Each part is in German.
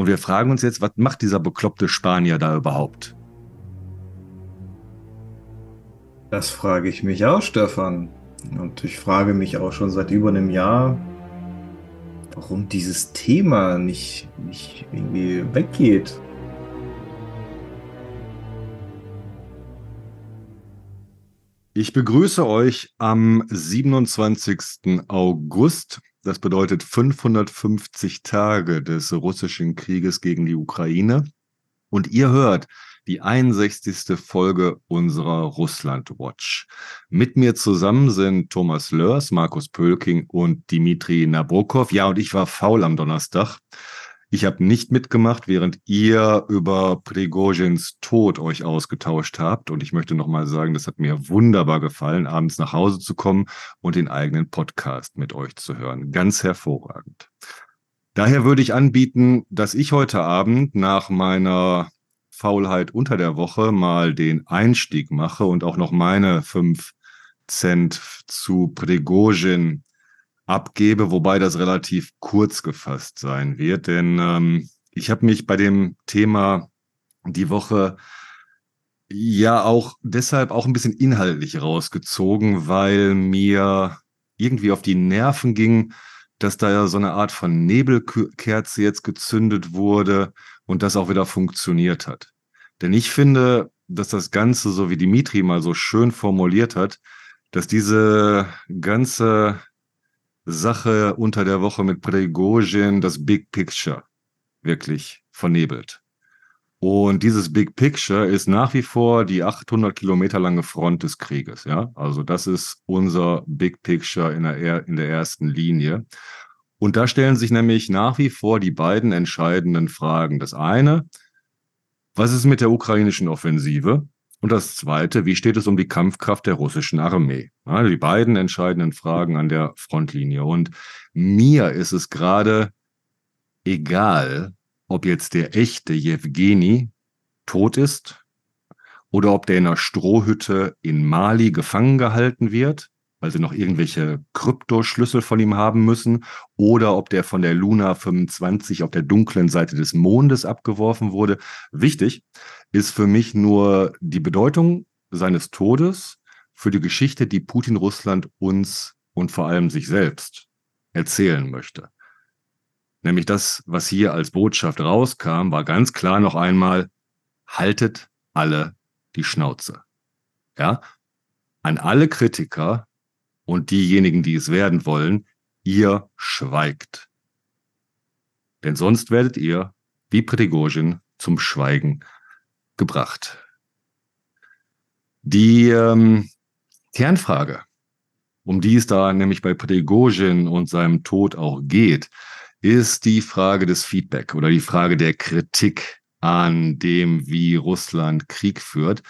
Und wir fragen uns jetzt, was macht dieser bekloppte Spanier da überhaupt? Das frage ich mich auch, Stefan. Und ich frage mich auch schon seit über einem Jahr, warum dieses Thema nicht, nicht irgendwie weggeht. Ich begrüße euch am 27. August. Das bedeutet 550 Tage des russischen Krieges gegen die Ukraine. Und ihr hört die 61. Folge unserer Russland Watch. Mit mir zusammen sind Thomas Lörs, Markus Pölking und Dimitri Nabokov. Ja, und ich war faul am Donnerstag. Ich habe nicht mitgemacht, während ihr über Prigozhins Tod euch ausgetauscht habt. Und ich möchte nochmal sagen, das hat mir wunderbar gefallen, abends nach Hause zu kommen und den eigenen Podcast mit euch zu hören. Ganz hervorragend. Daher würde ich anbieten, dass ich heute Abend nach meiner Faulheit unter der Woche mal den Einstieg mache und auch noch meine fünf Cent zu Prigozhin abgebe, wobei das relativ kurz gefasst sein wird, denn ähm, ich habe mich bei dem Thema die Woche ja auch deshalb auch ein bisschen inhaltlich rausgezogen, weil mir irgendwie auf die Nerven ging, dass da ja so eine Art von Nebelkerze jetzt gezündet wurde und das auch wieder funktioniert hat. Denn ich finde, dass das Ganze, so wie Dimitri mal so schön formuliert hat, dass diese ganze Sache unter der Woche mit Prigozhin das Big Picture wirklich vernebelt. Und dieses Big Picture ist nach wie vor die 800 Kilometer lange Front des Krieges. Ja, also das ist unser Big Picture in der, in der ersten Linie. Und da stellen sich nämlich nach wie vor die beiden entscheidenden Fragen. Das eine, was ist mit der ukrainischen Offensive? Und das Zweite, wie steht es um die Kampfkraft der russischen Armee? Ja, die beiden entscheidenden Fragen an der Frontlinie. Und mir ist es gerade egal, ob jetzt der echte Jewgeni tot ist oder ob der in einer Strohhütte in Mali gefangen gehalten wird, weil sie noch irgendwelche Kryptoschlüssel von ihm haben müssen, oder ob der von der Luna 25 auf der dunklen Seite des Mondes abgeworfen wurde. Wichtig ist für mich nur die Bedeutung seines Todes für die Geschichte, die Putin Russland uns und vor allem sich selbst erzählen möchte. Nämlich das, was hier als Botschaft rauskam, war ganz klar noch einmal, haltet alle die Schnauze. Ja? An alle Kritiker und diejenigen, die es werden wollen, ihr schweigt. Denn sonst werdet ihr, wie Prigozhin, zum Schweigen gebracht. Die ähm, Kernfrage, um die es da nämlich bei Prigozhin und seinem Tod auch geht, ist die Frage des Feedback oder die Frage der Kritik an dem, wie Russland Krieg führt.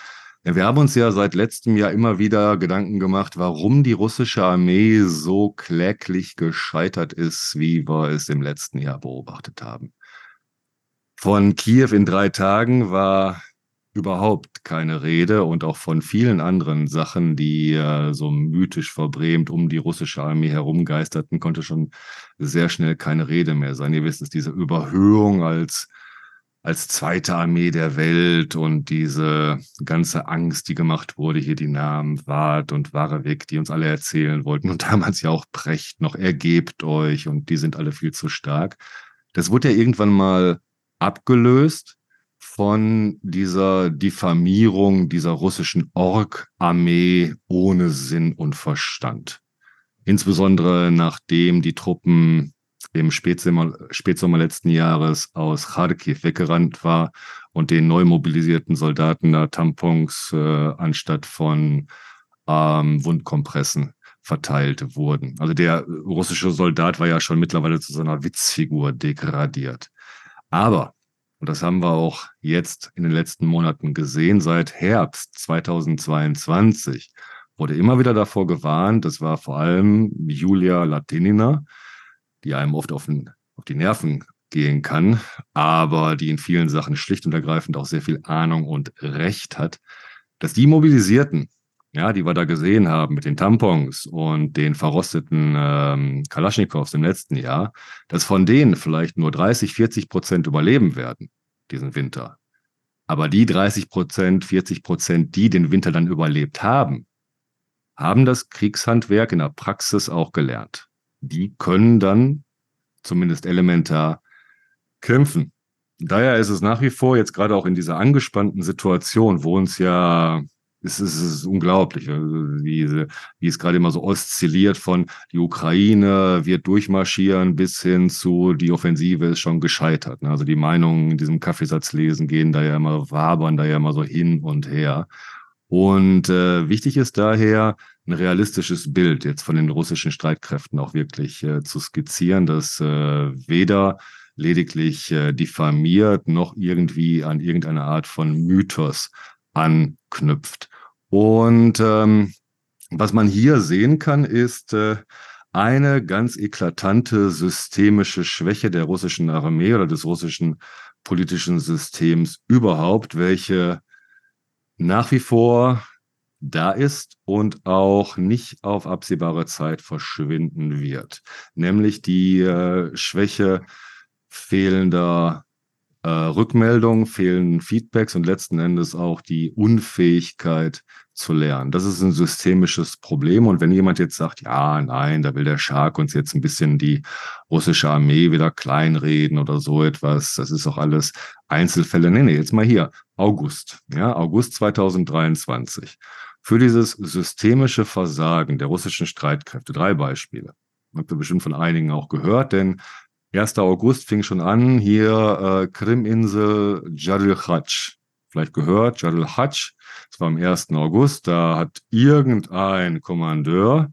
Wir haben uns ja seit letztem Jahr immer wieder Gedanken gemacht, warum die russische Armee so kläglich gescheitert ist, wie wir es im letzten Jahr beobachtet haben. Von Kiew in drei Tagen war überhaupt keine Rede und auch von vielen anderen Sachen, die äh, so mythisch verbrämt um die russische Armee herumgeisterten, konnte schon sehr schnell keine Rede mehr sein. Ihr wisst es, diese Überhöhung als als zweite Armee der Welt und diese ganze Angst, die gemacht wurde, hier die Namen Wart und Warewig, die uns alle erzählen wollten und damals ja auch Precht noch, ergebt euch und die sind alle viel zu stark. Das wurde ja irgendwann mal abgelöst von dieser Diffamierung dieser russischen Ork-Armee ohne Sinn und Verstand. Insbesondere nachdem die Truppen im Spätsommer, Spätsommer letzten Jahres aus Kharkiv weggerannt war und den neu mobilisierten Soldaten da Tampons äh, anstatt von ähm, Wundkompressen verteilt wurden. Also der russische Soldat war ja schon mittlerweile zu so einer Witzfigur degradiert. Aber und das haben wir auch jetzt in den letzten Monaten gesehen. Seit Herbst 2022 wurde immer wieder davor gewarnt. Das war vor allem Julia Latinina, die einem oft auf, den, auf die Nerven gehen kann, aber die in vielen Sachen schlicht und ergreifend auch sehr viel Ahnung und Recht hat, dass die Mobilisierten ja, die wir da gesehen haben mit den Tampons und den verrosteten ähm, Kalaschnikows im letzten Jahr, dass von denen vielleicht nur 30, 40 Prozent überleben werden, diesen Winter. Aber die 30 Prozent, 40 Prozent, die den Winter dann überlebt haben, haben das Kriegshandwerk in der Praxis auch gelernt. Die können dann zumindest elementar kämpfen. Daher ist es nach wie vor jetzt gerade auch in dieser angespannten Situation, wo uns ja es ist, es ist unglaublich, wie, wie es gerade immer so oszilliert von die Ukraine wird durchmarschieren bis hin zu die Offensive ist schon gescheitert. Ne? Also die Meinungen in diesem Kaffeesatz lesen gehen da ja immer, wabern da ja immer so hin und her. Und äh, wichtig ist daher, ein realistisches Bild jetzt von den russischen Streitkräften auch wirklich äh, zu skizzieren, dass äh, weder lediglich äh, diffamiert noch irgendwie an irgendeine Art von Mythos anknüpft. Und ähm, was man hier sehen kann, ist äh, eine ganz eklatante systemische Schwäche der russischen Armee oder des russischen politischen Systems überhaupt, welche nach wie vor da ist und auch nicht auf absehbare Zeit verschwinden wird, nämlich die äh, Schwäche fehlender äh, Rückmeldungen, fehlenden Feedbacks und letzten Endes auch die Unfähigkeit zu lernen. Das ist ein systemisches Problem. Und wenn jemand jetzt sagt, ja, nein, da will der Schark uns jetzt ein bisschen die russische Armee wieder kleinreden oder so etwas, das ist auch alles Einzelfälle. Nee, nee, jetzt mal hier. August, ja, August 2023. Für dieses systemische Versagen der russischen Streitkräfte, drei Beispiele. Habt ihr bestimmt von einigen auch gehört, denn 1. August fing schon an, hier äh, Kriminsel Jadil Khatsch. Vielleicht gehört, Jadil Khatsch. Das war am 1. August. Da hat irgendein Kommandeur,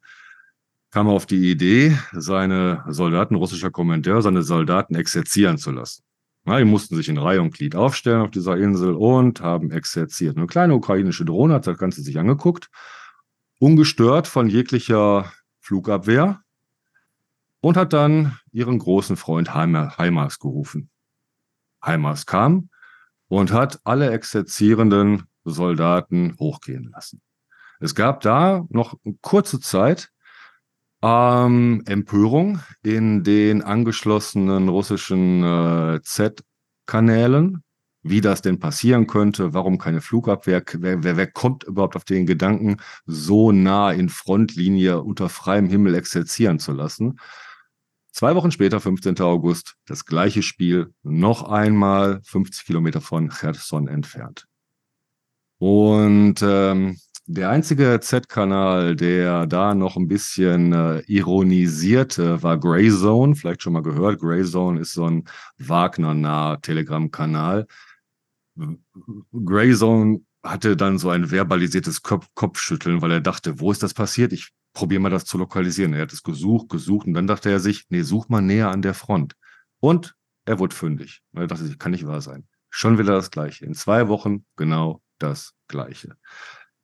kam auf die Idee, seine Soldaten, russischer Kommandeur, seine Soldaten exerzieren zu lassen. Ja, die mussten sich in Reihe und Glied aufstellen auf dieser Insel und haben exerziert. Eine kleine ukrainische Drohne hat das Ganze sich angeguckt, ungestört von jeglicher Flugabwehr, und hat dann ihren großen Freund Heimers gerufen. Heimers kam und hat alle exerzierenden Soldaten hochgehen lassen. Es gab da noch eine kurze Zeit ähm, Empörung in den angeschlossenen russischen äh, Z-Kanälen, wie das denn passieren könnte, warum keine Flugabwehr, wer, wer, wer kommt überhaupt auf den Gedanken, so nah in Frontlinie unter freiem Himmel exerzieren zu lassen. Zwei Wochen später, 15. August, das gleiche Spiel, noch einmal 50 Kilometer von Cherson entfernt. Und ähm, der einzige Z-Kanal, der da noch ein bisschen äh, ironisierte, war Grey Zone. Vielleicht schon mal gehört. Grey Zone ist so ein Wagner-naher Telegram-Kanal. Grey Zone hatte dann so ein verbalisiertes Kopf Kopfschütteln, weil er dachte, wo ist das passiert? Ich probier mal das zu lokalisieren. Er hat es gesucht, gesucht und dann dachte er sich, nee, such mal näher an der Front. Und er wurde fündig. Er dachte sich, kann nicht wahr sein. Schon wieder das Gleiche. In zwei Wochen genau das Gleiche.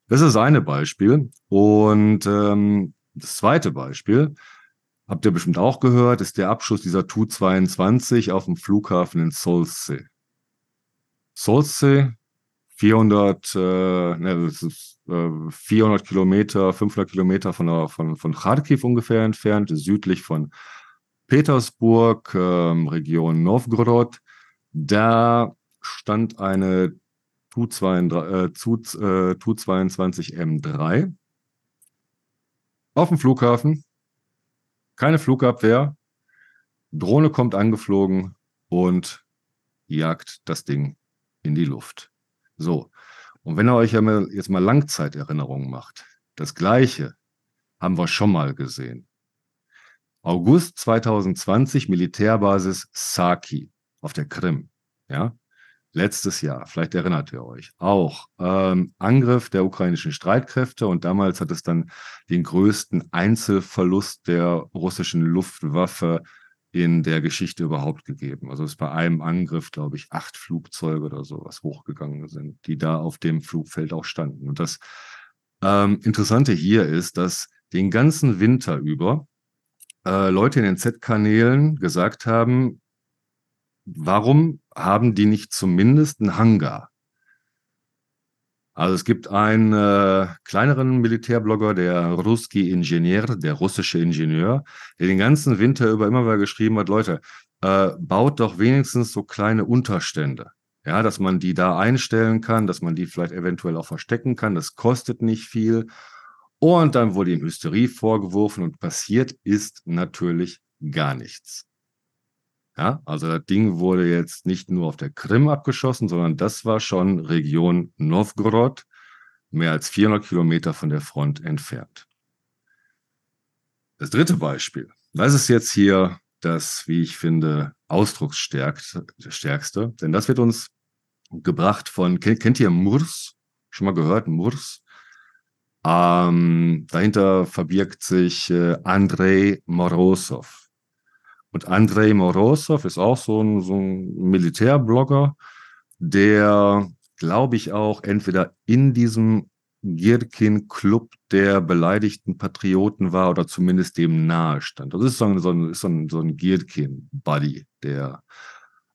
Das ist eine Beispiel. Und ähm, das zweite Beispiel, habt ihr bestimmt auch gehört, ist der Abschuss dieser Tu-22 auf dem Flughafen in Solsce. Solsce 400, äh, ne, das ist, äh, 400 Kilometer, 500 Kilometer von, der, von, von Kharkiv ungefähr entfernt, südlich von Petersburg, äh, Region Novgorod. Da stand eine Tu-22, äh, äh, Tu-22 M3 auf dem Flughafen. Keine Flugabwehr. Drohne kommt angeflogen und jagt das Ding in die Luft. So. Und wenn ihr euch jetzt mal Langzeiterinnerungen macht, das Gleiche haben wir schon mal gesehen. August 2020 Militärbasis Saki auf der Krim. Ja, letztes Jahr, vielleicht erinnert ihr euch, auch ähm, Angriff der ukrainischen Streitkräfte und damals hat es dann den größten Einzelverlust der russischen Luftwaffe in der Geschichte überhaupt gegeben. Also es ist bei einem Angriff, glaube ich, acht Flugzeuge oder sowas hochgegangen sind, die da auf dem Flugfeld auch standen. Und das ähm, Interessante hier ist, dass den ganzen Winter über äh, Leute in den Z-Kanälen gesagt haben, warum haben die nicht zumindest einen Hangar? Also es gibt einen äh, kleineren Militärblogger, der Ruski Ingenieur, der russische Ingenieur, der den ganzen Winter über immer wieder geschrieben hat, Leute, äh, baut doch wenigstens so kleine Unterstände. Ja, dass man die da einstellen kann, dass man die vielleicht eventuell auch verstecken kann. Das kostet nicht viel. Und dann wurde ihm Hysterie vorgeworfen und passiert ist natürlich gar nichts. Ja, also das Ding wurde jetzt nicht nur auf der Krim abgeschossen, sondern das war schon Region Novgorod, mehr als 400 Kilometer von der Front entfernt. Das dritte Beispiel, das ist jetzt hier das, wie ich finde, ausdrucksstärkste, denn das wird uns gebracht von, kennt, ihr Murs? Schon mal gehört, Murs? Ähm, dahinter verbirgt sich äh, Andrei Morozov. Und Andrei Morozov ist auch so ein, so ein Militärblogger, der, glaube ich, auch entweder in diesem Girkin-Club der beleidigten Patrioten war oder zumindest dem nahe stand. Das ist so ein, so ein, so ein, Girkin-Buddy, der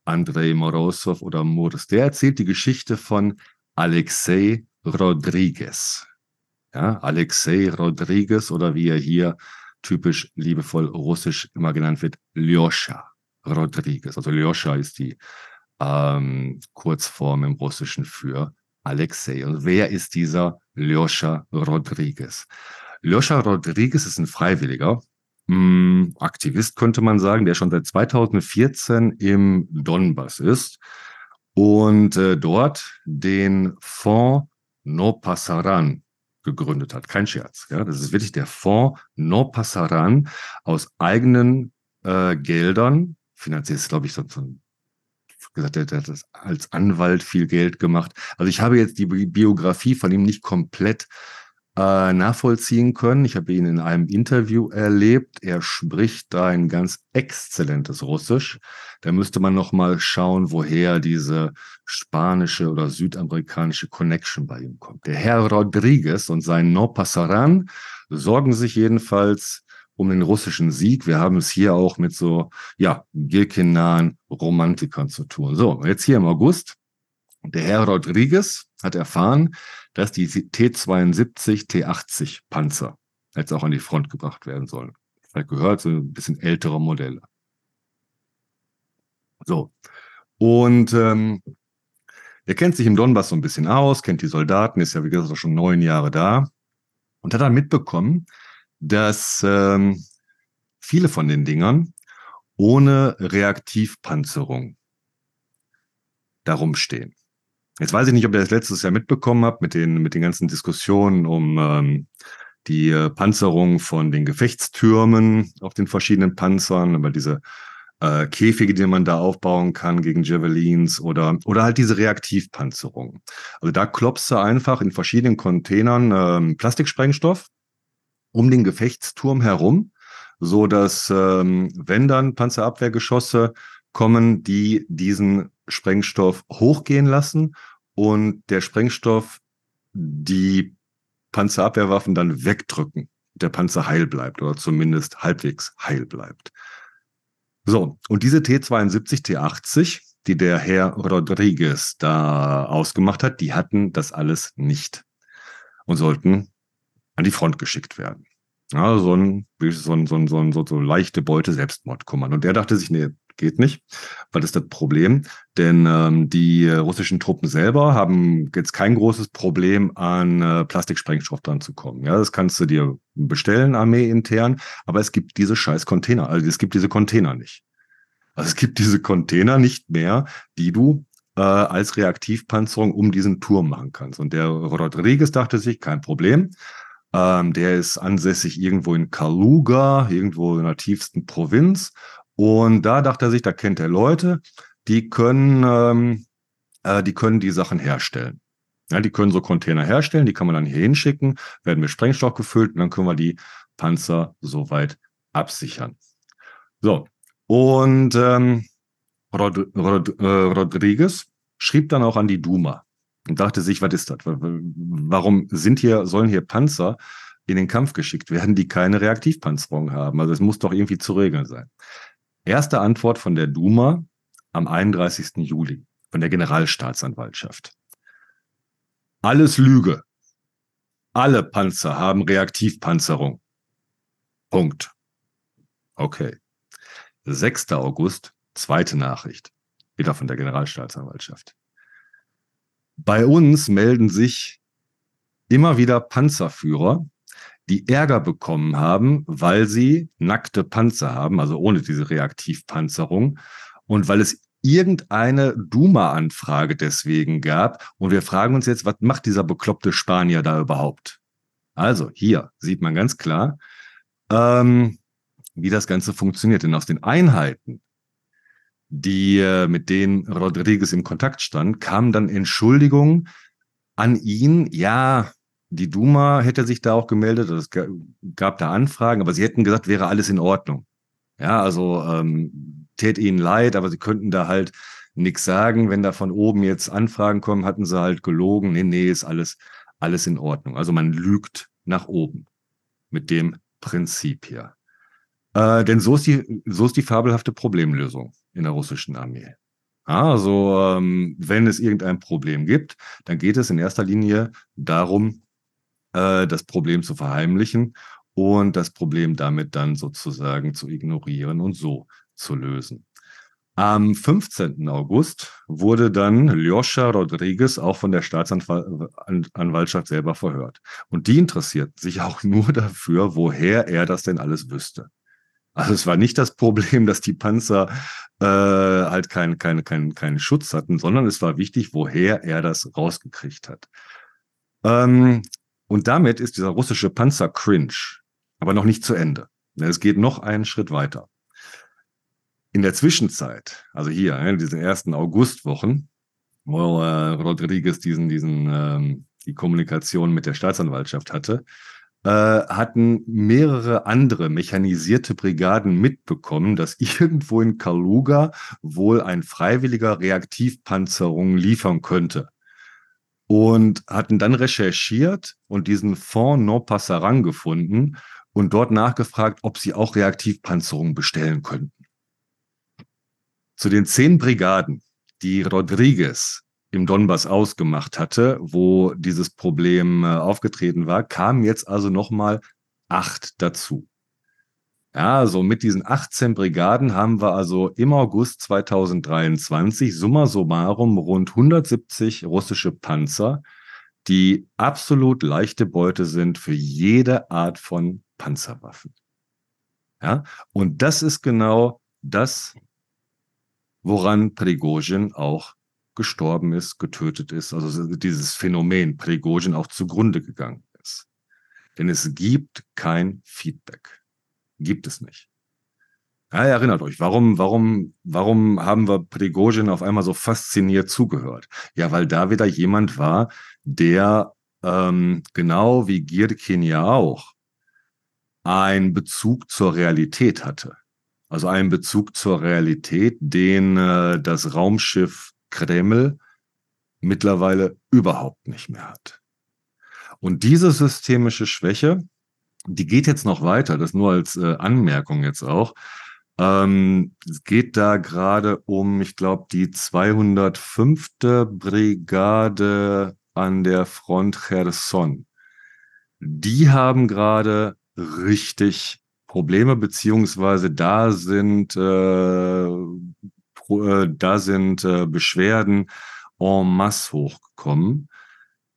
Andrei Morozov oder Murs. Der erzählt die Geschichte von Alexei Rodriguez. Ja, Alexei Rodriguez oder wie er hier typisch liebevoll russisch immer genannt wird, Lyosha Rodriguez. Also Lyosha ist die ähm, Kurzform im Russischen für Alexei. Und wer ist dieser Lyosha Rodriguez? Lyosha Rodriguez ist ein Freiwilliger, mh, hm, Aktivist könnte man sagen, der schon seit 2014 im Donbass ist und äh, dort den Fonds No Passaran gegründet hat. Kein Scherz. Ja? Das ist wirklich der Fonds No Passaran aus eigenen äh, Geldern, finanziert ist, glaube ich, so, so ein gesagt, er hat das als Anwalt viel Geld gemacht. Also ich habe jetzt die Biografie von ihm nicht komplett äh, nachvollziehen können. Ich habe ihn in einem Interview erlebt. Er spricht da ein ganz exzellentes Russisch. Da müsste man noch mal schauen, woher diese spanische oder südamerikanische Connection bei ihm kommt. Der Herr Rodriguez und sein No Pasaran sorgen sich jedenfalls um den russischen Sieg. Wir haben es hier auch mit so, ja, Gilkin-nahen Romantikern zu tun. So, jetzt hier im August. Der Herr Rodriguez hat erfahren, dass die T-72, T-80 Panzer jetzt auch an die Front gebracht werden sollen. Vielleicht gehört so ein bisschen ältere Modelle. So. Und ähm, er kennt sich im Donbass so ein bisschen aus, kennt die Soldaten, ist ja wie gesagt schon neun Jahre da und hat dann mitbekommen, dass ähm, viele von den Dingern ohne Reaktivpanzerung darum stehen. Jetzt weiß ich nicht, ob ihr das letztes Jahr mitbekommen habt mit den, mit den ganzen Diskussionen um ähm, die äh, Panzerung von den Gefechtstürmen auf den verschiedenen Panzern, über diese äh, Käfige, die man da aufbauen kann gegen Javelins oder, oder halt diese Reaktivpanzerung. Also da klopfst du einfach in verschiedenen Containern ähm, Plastiksprengstoff um den Gefechtsturm herum, so dass ähm, wenn dann Panzerabwehrgeschosse kommen, die diesen Sprengstoff hochgehen lassen und der Sprengstoff die Panzerabwehrwaffen dann wegdrücken. Der Panzer heil bleibt oder zumindest halbwegs heil bleibt. So, und diese T72, T80, die der Herr Rodriguez da ausgemacht hat, die hatten das alles nicht und sollten an die Front geschickt werden. Ja, so ein, so ein, so ein, so ein, so, leichte Beute Selbstmordkommando. Und der dachte sich, nee, geht nicht. Was ist das Problem? Denn ähm, die russischen Truppen selber haben jetzt kein großes Problem, an äh, Plastiksprengstoff dran zu kommen. Ja, das kannst du dir bestellen, Armee intern, aber es gibt diese scheiß Container, also es gibt diese Container nicht. Also es gibt diese Container nicht mehr, die du äh, als Reaktivpanzerung um diesen Turm machen kannst. Und der Rodriguez dachte sich, kein Problem. Ähm, der ist ansässig irgendwo in Kaluga, irgendwo in der tiefsten Provinz. Und da dachte er sich, da kennt er Leute, die können, ähm, äh, die können die Sachen herstellen. Ja, die können so Container herstellen, die kann man dann hier hinschicken, werden mit Sprengstoff gefüllt und dann können wir die Panzer soweit absichern. So, und ähm, Rod Rod äh, Rodriguez schrieb dann auch an die Duma und dachte sich, was ist das? Warum sind hier, sollen hier Panzer in den Kampf geschickt werden, die keine Reaktivpanzerung haben? Also es muss doch irgendwie zu regeln sein. Erste Antwort von der Duma am 31. Juli von der Generalstaatsanwaltschaft. Alles Lüge. Alle Panzer haben Reaktivpanzerung. Punkt. Okay. 6. August, zweite Nachricht. Wieder von der Generalstaatsanwaltschaft. Bei uns melden sich immer wieder Panzerführer, die Ärger bekommen haben, weil sie nackte Panzer haben, also ohne diese Reaktivpanzerung und weil es irgendeine Duma-Anfrage deswegen gab. Und wir fragen uns jetzt, was macht dieser bekloppte Spanier da überhaupt? Also hier sieht man ganz klar, ähm, wie das Ganze funktioniert. Denn aus den Einheiten, die äh, mit denen Rodriguez im Kontakt stand, kamen dann Entschuldigungen an ihn. Ja, die Duma hätte sich da auch gemeldet, es gab da Anfragen, aber sie hätten gesagt, wäre alles in Ordnung. Ja, also ähm, tät ihnen leid, aber sie könnten da halt nichts sagen. Wenn da von oben jetzt Anfragen kommen, hatten sie halt gelogen. Nee, nee, ist alles, alles in Ordnung. Also man lügt nach oben mit dem Prinzip hier. Äh, denn so ist, die, so ist die fabelhafte Problemlösung in der russischen Armee. Also, ähm, wenn es irgendein Problem gibt, dann geht es in erster Linie darum, äh, das Problem zu verheimlichen und das Problem damit dann sozusagen zu ignorieren und so zu lösen. Am 15. August wurde dann Lyosha Rodriguez auch von der Staatsanwaltschaft selber verhört. Und die interessiert sich auch nur dafür, woher er das denn alles wüsste. Also es war nicht das Problem, dass die Panzer äh, halt keinen kein, kein, kein Schutz hatten, sondern es war wichtig, woher er das rausgekriegt hat. Ähm, und damit ist dieser russische Panzer cringe, aber noch nicht zu Ende. Es geht noch einen Schritt weiter. In der Zwischenzeit, also hier, in diesen ersten Augustwochen, wo äh, Rodriguez diesen, diesen, ähm, die Kommunikation mit der Staatsanwaltschaft hatte, äh, hatten mehrere andere mechanisierte Brigaden mitbekommen, dass irgendwo in Kaluga wohl ein freiwilliger Reaktivpanzerung liefern könnte. Und hatten dann recherchiert und diesen Fond non Passerang gefunden und dort nachgefragt, ob sie auch Reaktivpanzerungen bestellen könnten. Zu den zehn Brigaden, die Rodriguez im Donbass ausgemacht hatte, wo dieses Problem äh, aufgetreten war, kamen jetzt also nochmal acht dazu. Ja, so mit diesen 18 Brigaden haben wir also im August 2023 summa summarum rund 170 russische Panzer, die absolut leichte Beute sind für jede Art von Panzerwaffen. Ja, und das ist genau das, woran Prigozhin auch gestorben ist, getötet ist, also dieses Phänomen Prigozhin auch zugrunde gegangen ist. Denn es gibt kein Feedback. Gibt es nicht. Ja, erinnert euch, warum, warum, warum haben wir Prigozhin auf einmal so fasziniert zugehört? Ja, weil da wieder jemand war, der ähm, genau wie Girkin ja auch einen Bezug zur Realität hatte. Also einen Bezug zur Realität, den äh, das Raumschiff Kreml mittlerweile überhaupt nicht mehr hat. Und diese systemische Schwäche, die geht jetzt noch weiter, das nur als äh, Anmerkung jetzt auch. Ähm, es geht da gerade um, ich glaube, die 205. Brigade an der Front Cherson. Die haben gerade richtig Probleme, beziehungsweise da sind, äh, äh, da sind äh, Beschwerden en masse hochgekommen,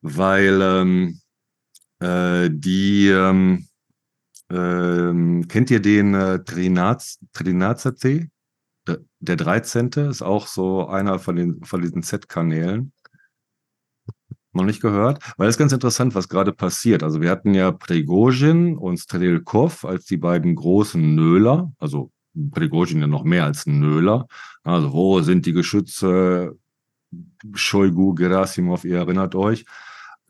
weil ähm, äh, die, ähm, ähm, kennt ihr den äh, Trinaz, Trinazate? Der 13. ist auch so einer von, den, von diesen Z-Kanälen. Noch nicht gehört? Weil es ganz interessant, was gerade passiert. Also wir hatten ja Prigozhin und Strelkov als die beiden großen Nöler, also Prigozhin ja noch mehr als Nöler. Also wo sind die Geschütze? Shoigu, Gerasimov, ihr erinnert euch.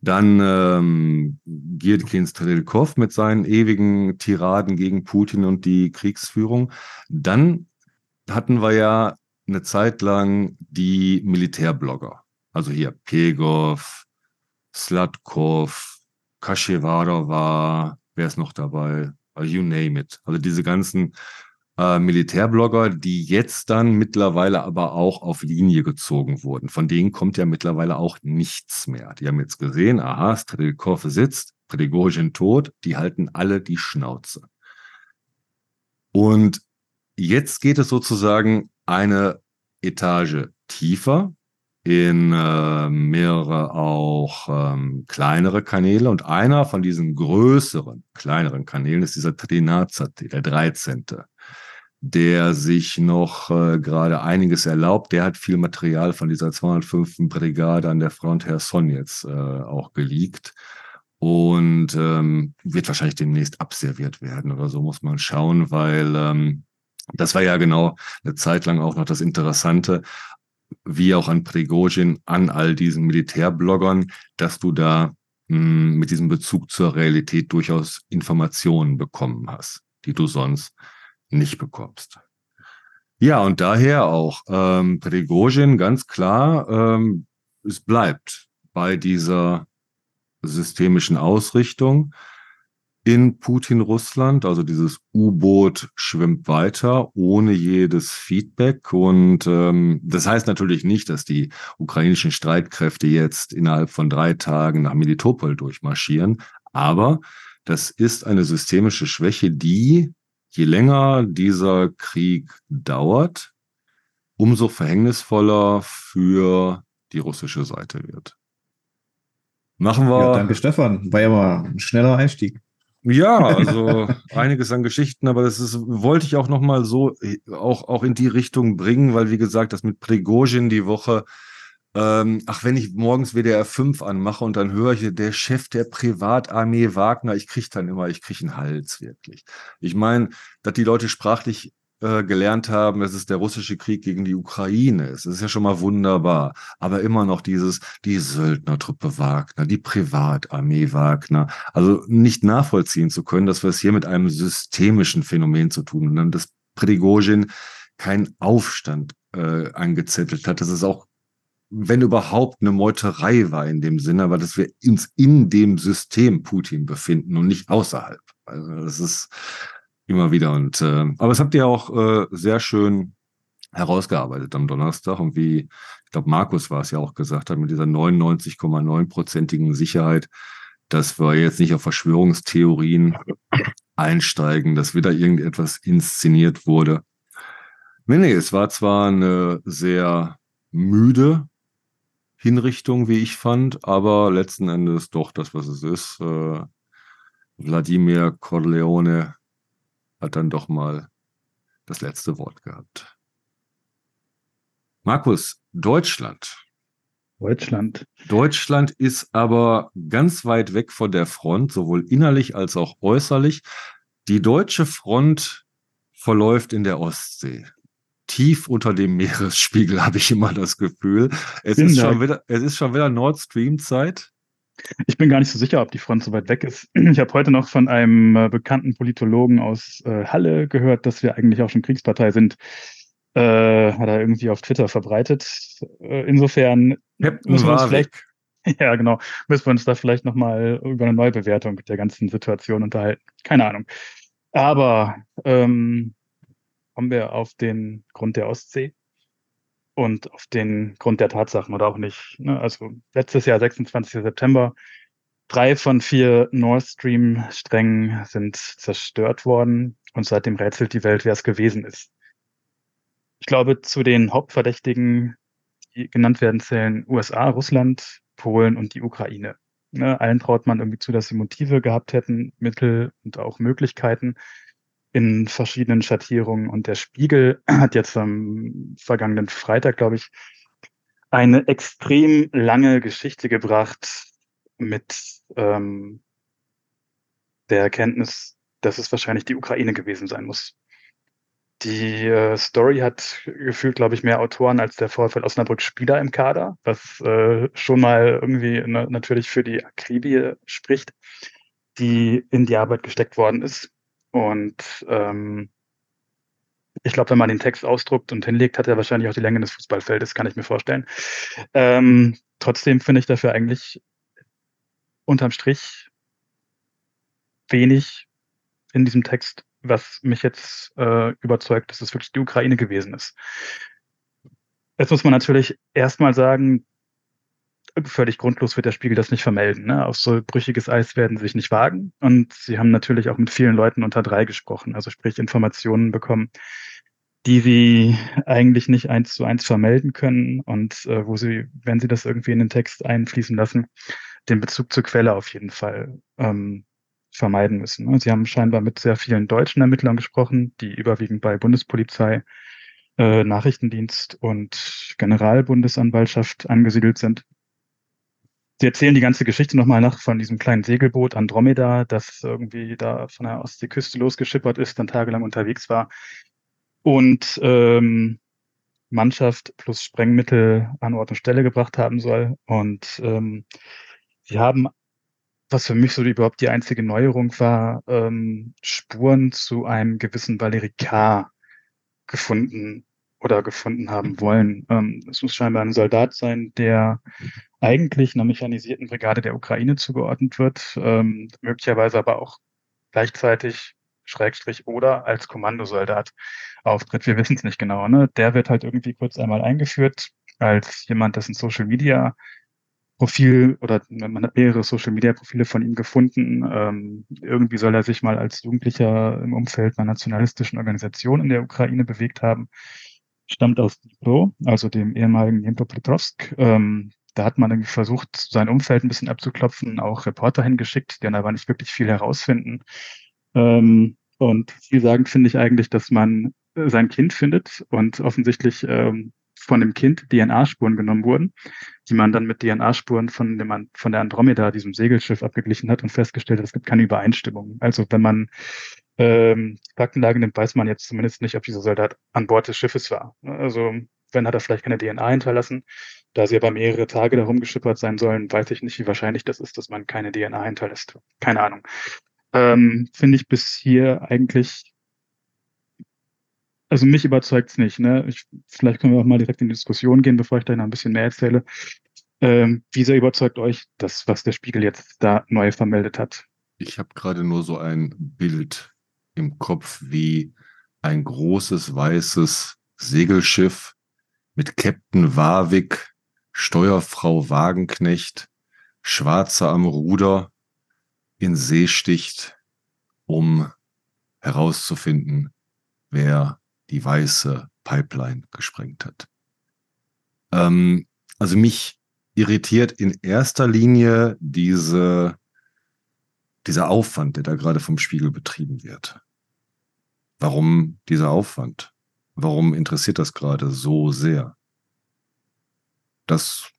Dann ähm, Girkin Strelkov mit seinen ewigen Tiraden gegen Putin und die Kriegsführung. Dann hatten wir ja eine Zeit lang die Militärblogger. Also hier Pegov, Slatkov, Kashevarova, wer ist noch dabei? Also you name it. Also diese ganzen äh, Militärblogger, die jetzt dann mittlerweile aber auch auf Linie gezogen wurden. Von denen kommt ja mittlerweile auch nichts mehr. Die haben jetzt gesehen, aha, Stredikov sitzt, Prigozhin tot, die halten alle die Schnauze. Und jetzt geht es sozusagen eine Etage tiefer in äh, mehrere auch ähm, kleinere Kanäle und einer von diesen größeren, kleineren Kanälen ist dieser Trinazati, der 13 der sich noch äh, gerade einiges erlaubt. Der hat viel Material von dieser 205. Brigade an der Front Herson jetzt äh, auch geleakt und ähm, wird wahrscheinlich demnächst abserviert werden oder so, muss man schauen, weil ähm, das war ja genau eine Zeit lang auch noch das Interessante, wie auch an Prigozhin, an all diesen Militärbloggern, dass du da mh, hm, mit diesem Bezug zur Realität durchaus Informationen bekommen hast, die du sonst nicht bekommst. Ja, und daher auch ähm, Prigozhin ganz klar, ähm, es bleibt bei dieser systemischen Ausrichtung in Putin-Russland. Also dieses U-Boot schwimmt weiter ohne jedes Feedback. Und ähm, das heißt natürlich nicht, dass die ukrainischen Streitkräfte jetzt innerhalb von drei Tagen nach Melitopol durchmarschieren. Aber das ist eine systemische Schwäche, die je länger dieser Krieg dauert, umso verhängnisvoller für die russische Seite wird. Machen wir. Ja, danke, Stefan. War ja mal ein schneller Einstieg. Ja, also einiges an Geschichten, aber das ist, wollte ich auch nochmal so auch, auch in die Richtung bringen, weil wie gesagt, das mit Prigozhin die Woche ähm, ach, wenn ich morgens WDR 5 anmache und dann höre ich, der Chef der Privatarmee Wagner, ich kriege dann immer, ich kriege einen Hals, wirklich. Ich meine, dass die Leute sprachlich äh, gelernt haben, dass es der russische Krieg gegen die Ukraine ist. Ist ja schon mal wunderbar. Aber immer noch dieses, die Söldnertruppe Wagner, die Privatarmee Wagner. Also nicht nachvollziehen zu können, dass wir es hier mit einem systemischen Phänomen zu tun haben, dass Prigozhin keinen Aufstand äh, angezettelt hat. Das ist auch wenn überhaupt eine Meuterei war in dem Sinne, aber dass wir uns in dem System Putin befinden und nicht außerhalb. Also das ist immer wieder und äh, aber das habt ihr auch äh, sehr schön herausgearbeitet am Donnerstag und wie ich glaube Markus war es ja auch gesagt hat mit dieser 99,9-prozentigen Sicherheit, dass wir jetzt nicht auf Verschwörungstheorien einsteigen, dass wieder irgendetwas inszeniert wurde. Nee, nee, es war zwar eine sehr müde Hinrichtung, wie ich fand, aber letzten Endes doch das, was es ist. Äh, Wladimir Corleone hat dann doch mal das letzte Wort gehabt. Markus, Deutschland. Deutschland. Deutschland ist aber ganz weit weg von der Front, sowohl innerlich als auch äußerlich. Die deutsche Front verläuft in der Ostsee tief unter dem Meeresspiegel, habe ich immer das Gefühl. Es ist, schon wieder, es ist schon wieder Nord Stream-Zeit. Ich bin gar nicht so sicher, ob die Front so weit weg ist. Ich habe heute noch von einem äh, bekannten Politologen aus äh, Halle gehört, dass wir eigentlich auch schon Kriegspartei sind. Äh, hat er irgendwie auf Twitter verbreitet. Äh, insofern Captain müssen wir uns vielleicht, ja genau, müssen wir uns da vielleicht nochmal über eine Neubewertung der ganzen Situation unterhalten. Keine Ahnung. Aber ähm, kommen wir auf den Grund der Ostsee und auf den Grund der Tatsachen oder auch nicht. Ne? Also letztes Jahr, 26. September, drei von vier Nord Stream-Strängen sind zerstört worden und seitdem rätselt die Welt, wer es gewesen ist. Ich glaube, zu den Hauptverdächtigen, die genannt werden, zählen USA, Russland, Polen und die Ukraine. Ne, allen traut man irgendwie zu, dass sie Motive gehabt hätten, Mittel und auch Möglichkeiten in verschiedenen Schattierungen. Und der Spiegel hat jetzt am vergangenen Freitag, glaube ich, eine extrem lange Geschichte gebracht mit ähm, der Erkenntnis, dass es wahrscheinlich die Ukraine gewesen sein muss. Die äh, Story hat gefühlt, glaube ich, mehr Autoren als der Vorfall Osnabrück Spieler im Kader, was äh, schon mal irgendwie ne, natürlich für die Akribie spricht, die in die Arbeit gesteckt worden ist. Und ähm, ich glaube, wenn man den Text ausdruckt und hinlegt, hat er wahrscheinlich auch die Länge des Fußballfeldes, kann ich mir vorstellen. Ähm, trotzdem finde ich dafür eigentlich unterm Strich wenig in diesem Text was mich jetzt äh, überzeugt, dass es wirklich die Ukraine gewesen ist. Jetzt muss man natürlich erstmal sagen, völlig grundlos wird der Spiegel das nicht vermelden. Ne? Auf so brüchiges Eis werden sie sich nicht wagen. Und sie haben natürlich auch mit vielen Leuten unter drei gesprochen, also sprich Informationen bekommen, die sie eigentlich nicht eins zu eins vermelden können und äh, wo sie, wenn sie das irgendwie in den Text einfließen lassen, den Bezug zur Quelle auf jeden Fall ähm, vermeiden müssen. Ne? Sie haben scheinbar mit sehr vielen deutschen Ermittlern gesprochen, die überwiegend bei Bundespolizei, äh, Nachrichtendienst und Generalbundesanwaltschaft angesiedelt sind. Sie erzählen die ganze Geschichte nochmal nach von diesem kleinen Segelboot Andromeda, das irgendwie da von der Ostseeküste losgeschippert ist, dann tagelang unterwegs war und ähm, Mannschaft plus Sprengmittel an Ort und Stelle gebracht haben soll. Und ähm, sie haben, was für mich so überhaupt die einzige Neuerung war, ähm, Spuren zu einem gewissen Valerie K. gefunden oder gefunden haben wollen. Ähm, es muss scheinbar ein Soldat sein, der eigentlich einer mechanisierten Brigade der Ukraine zugeordnet wird, ähm, möglicherweise aber auch gleichzeitig Schrägstrich oder als Kommandosoldat auftritt. Wir wissen es nicht genau. Ne? Der wird halt irgendwie kurz einmal eingeführt als jemand, dessen Social Media Profil oder man hat mehrere Social Media Profile von ihm gefunden. Ähm, irgendwie soll er sich mal als Jugendlicher im Umfeld einer nationalistischen Organisation in der Ukraine bewegt haben. Stammt aus Dnipro, also dem ehemaligen Dnipropetrovsk. Ähm, da hat man versucht, sein Umfeld ein bisschen abzuklopfen, auch Reporter hingeschickt, die dann aber nicht wirklich viel herausfinden. Ähm, und vielsagend finde ich eigentlich, dass man äh, sein Kind findet und offensichtlich ähm, von dem Kind DNA-Spuren genommen wurden, die man dann mit DNA-Spuren von von der Andromeda, diesem Segelschiff, abgeglichen hat und festgestellt hat, es gibt keine Übereinstimmung. Also wenn man ähm, Faktenlage nimmt, weiß man jetzt zumindest nicht, ob dieser Soldat an Bord des Schiffes war. Also wenn hat er vielleicht keine DNA hinterlassen. Da sie aber mehrere Tage darum geschippert sein sollen, weiß ich nicht, wie wahrscheinlich das ist, dass man keine DNA hinterlässt. Keine Ahnung. Ähm, Finde ich bis hier eigentlich, also mich überzeugt es nicht. Ne? Ich, vielleicht können wir auch mal direkt in die Diskussion gehen, bevor ich da noch ein bisschen mehr erzähle. Ähm, wie sehr überzeugt euch das, was der Spiegel jetzt da neu vermeldet hat? Ich habe gerade nur so ein Bild im Kopf, wie ein großes weißes Segelschiff mit Captain Warwick, Steuerfrau Wagenknecht, Schwarzer am Ruder in See sticht, um herauszufinden, wer die weiße Pipeline gesprengt hat. Ähm, also mich irritiert in erster Linie diese, dieser Aufwand, der da gerade vom Spiegel betrieben wird. Warum dieser Aufwand? Warum interessiert das gerade so sehr? Das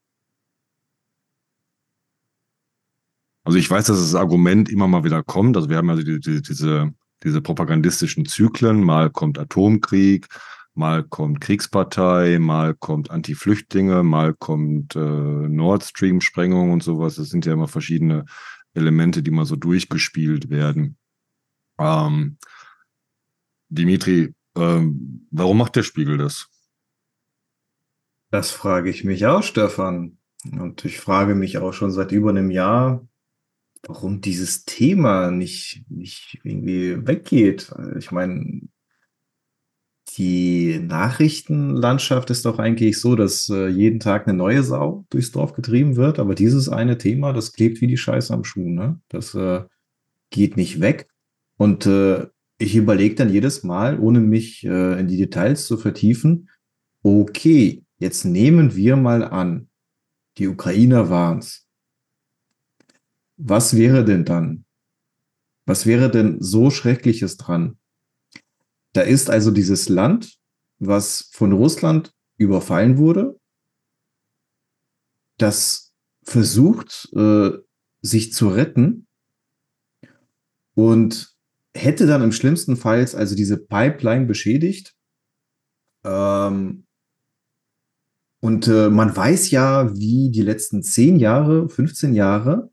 Also ich weiß, dass das Argument immer mal wieder kommt. Also wir haben also die, die, diese, diese propagandistischen Zyklen. Mal kommt Atomkrieg, mal kommt Kriegspartei, mal kommt Anti-Flüchtlinge, mal kommt äh, Nord Stream-Sprengung und sowas. Das sind ja immer verschiedene Elemente, die mal so durchgespielt werden. Ähm, Dimitri, ähm, warum macht der Spiegel das? Das frage ich mich auch, Stefan. Und ich frage mich auch schon seit über einem Jahr, warum dieses Thema nicht, nicht irgendwie weggeht. Ich meine, die Nachrichtenlandschaft ist doch eigentlich so, dass äh, jeden Tag eine neue Sau durchs Dorf getrieben wird, aber dieses eine Thema, das klebt wie die Scheiße am Schuh, ne? Das äh, geht nicht weg. Und äh, ich überlege dann jedes Mal, ohne mich äh, in die Details zu vertiefen, okay, jetzt nehmen wir mal an, die Ukrainer waren es was wäre denn dann? Was wäre denn so Schreckliches dran? Da ist also dieses Land, was von Russland überfallen wurde, das versucht, äh, sich zu retten und hätte dann im schlimmsten Fall also diese Pipeline beschädigt. Ähm, und äh, man weiß ja, wie die letzten 10 Jahre, 15 Jahre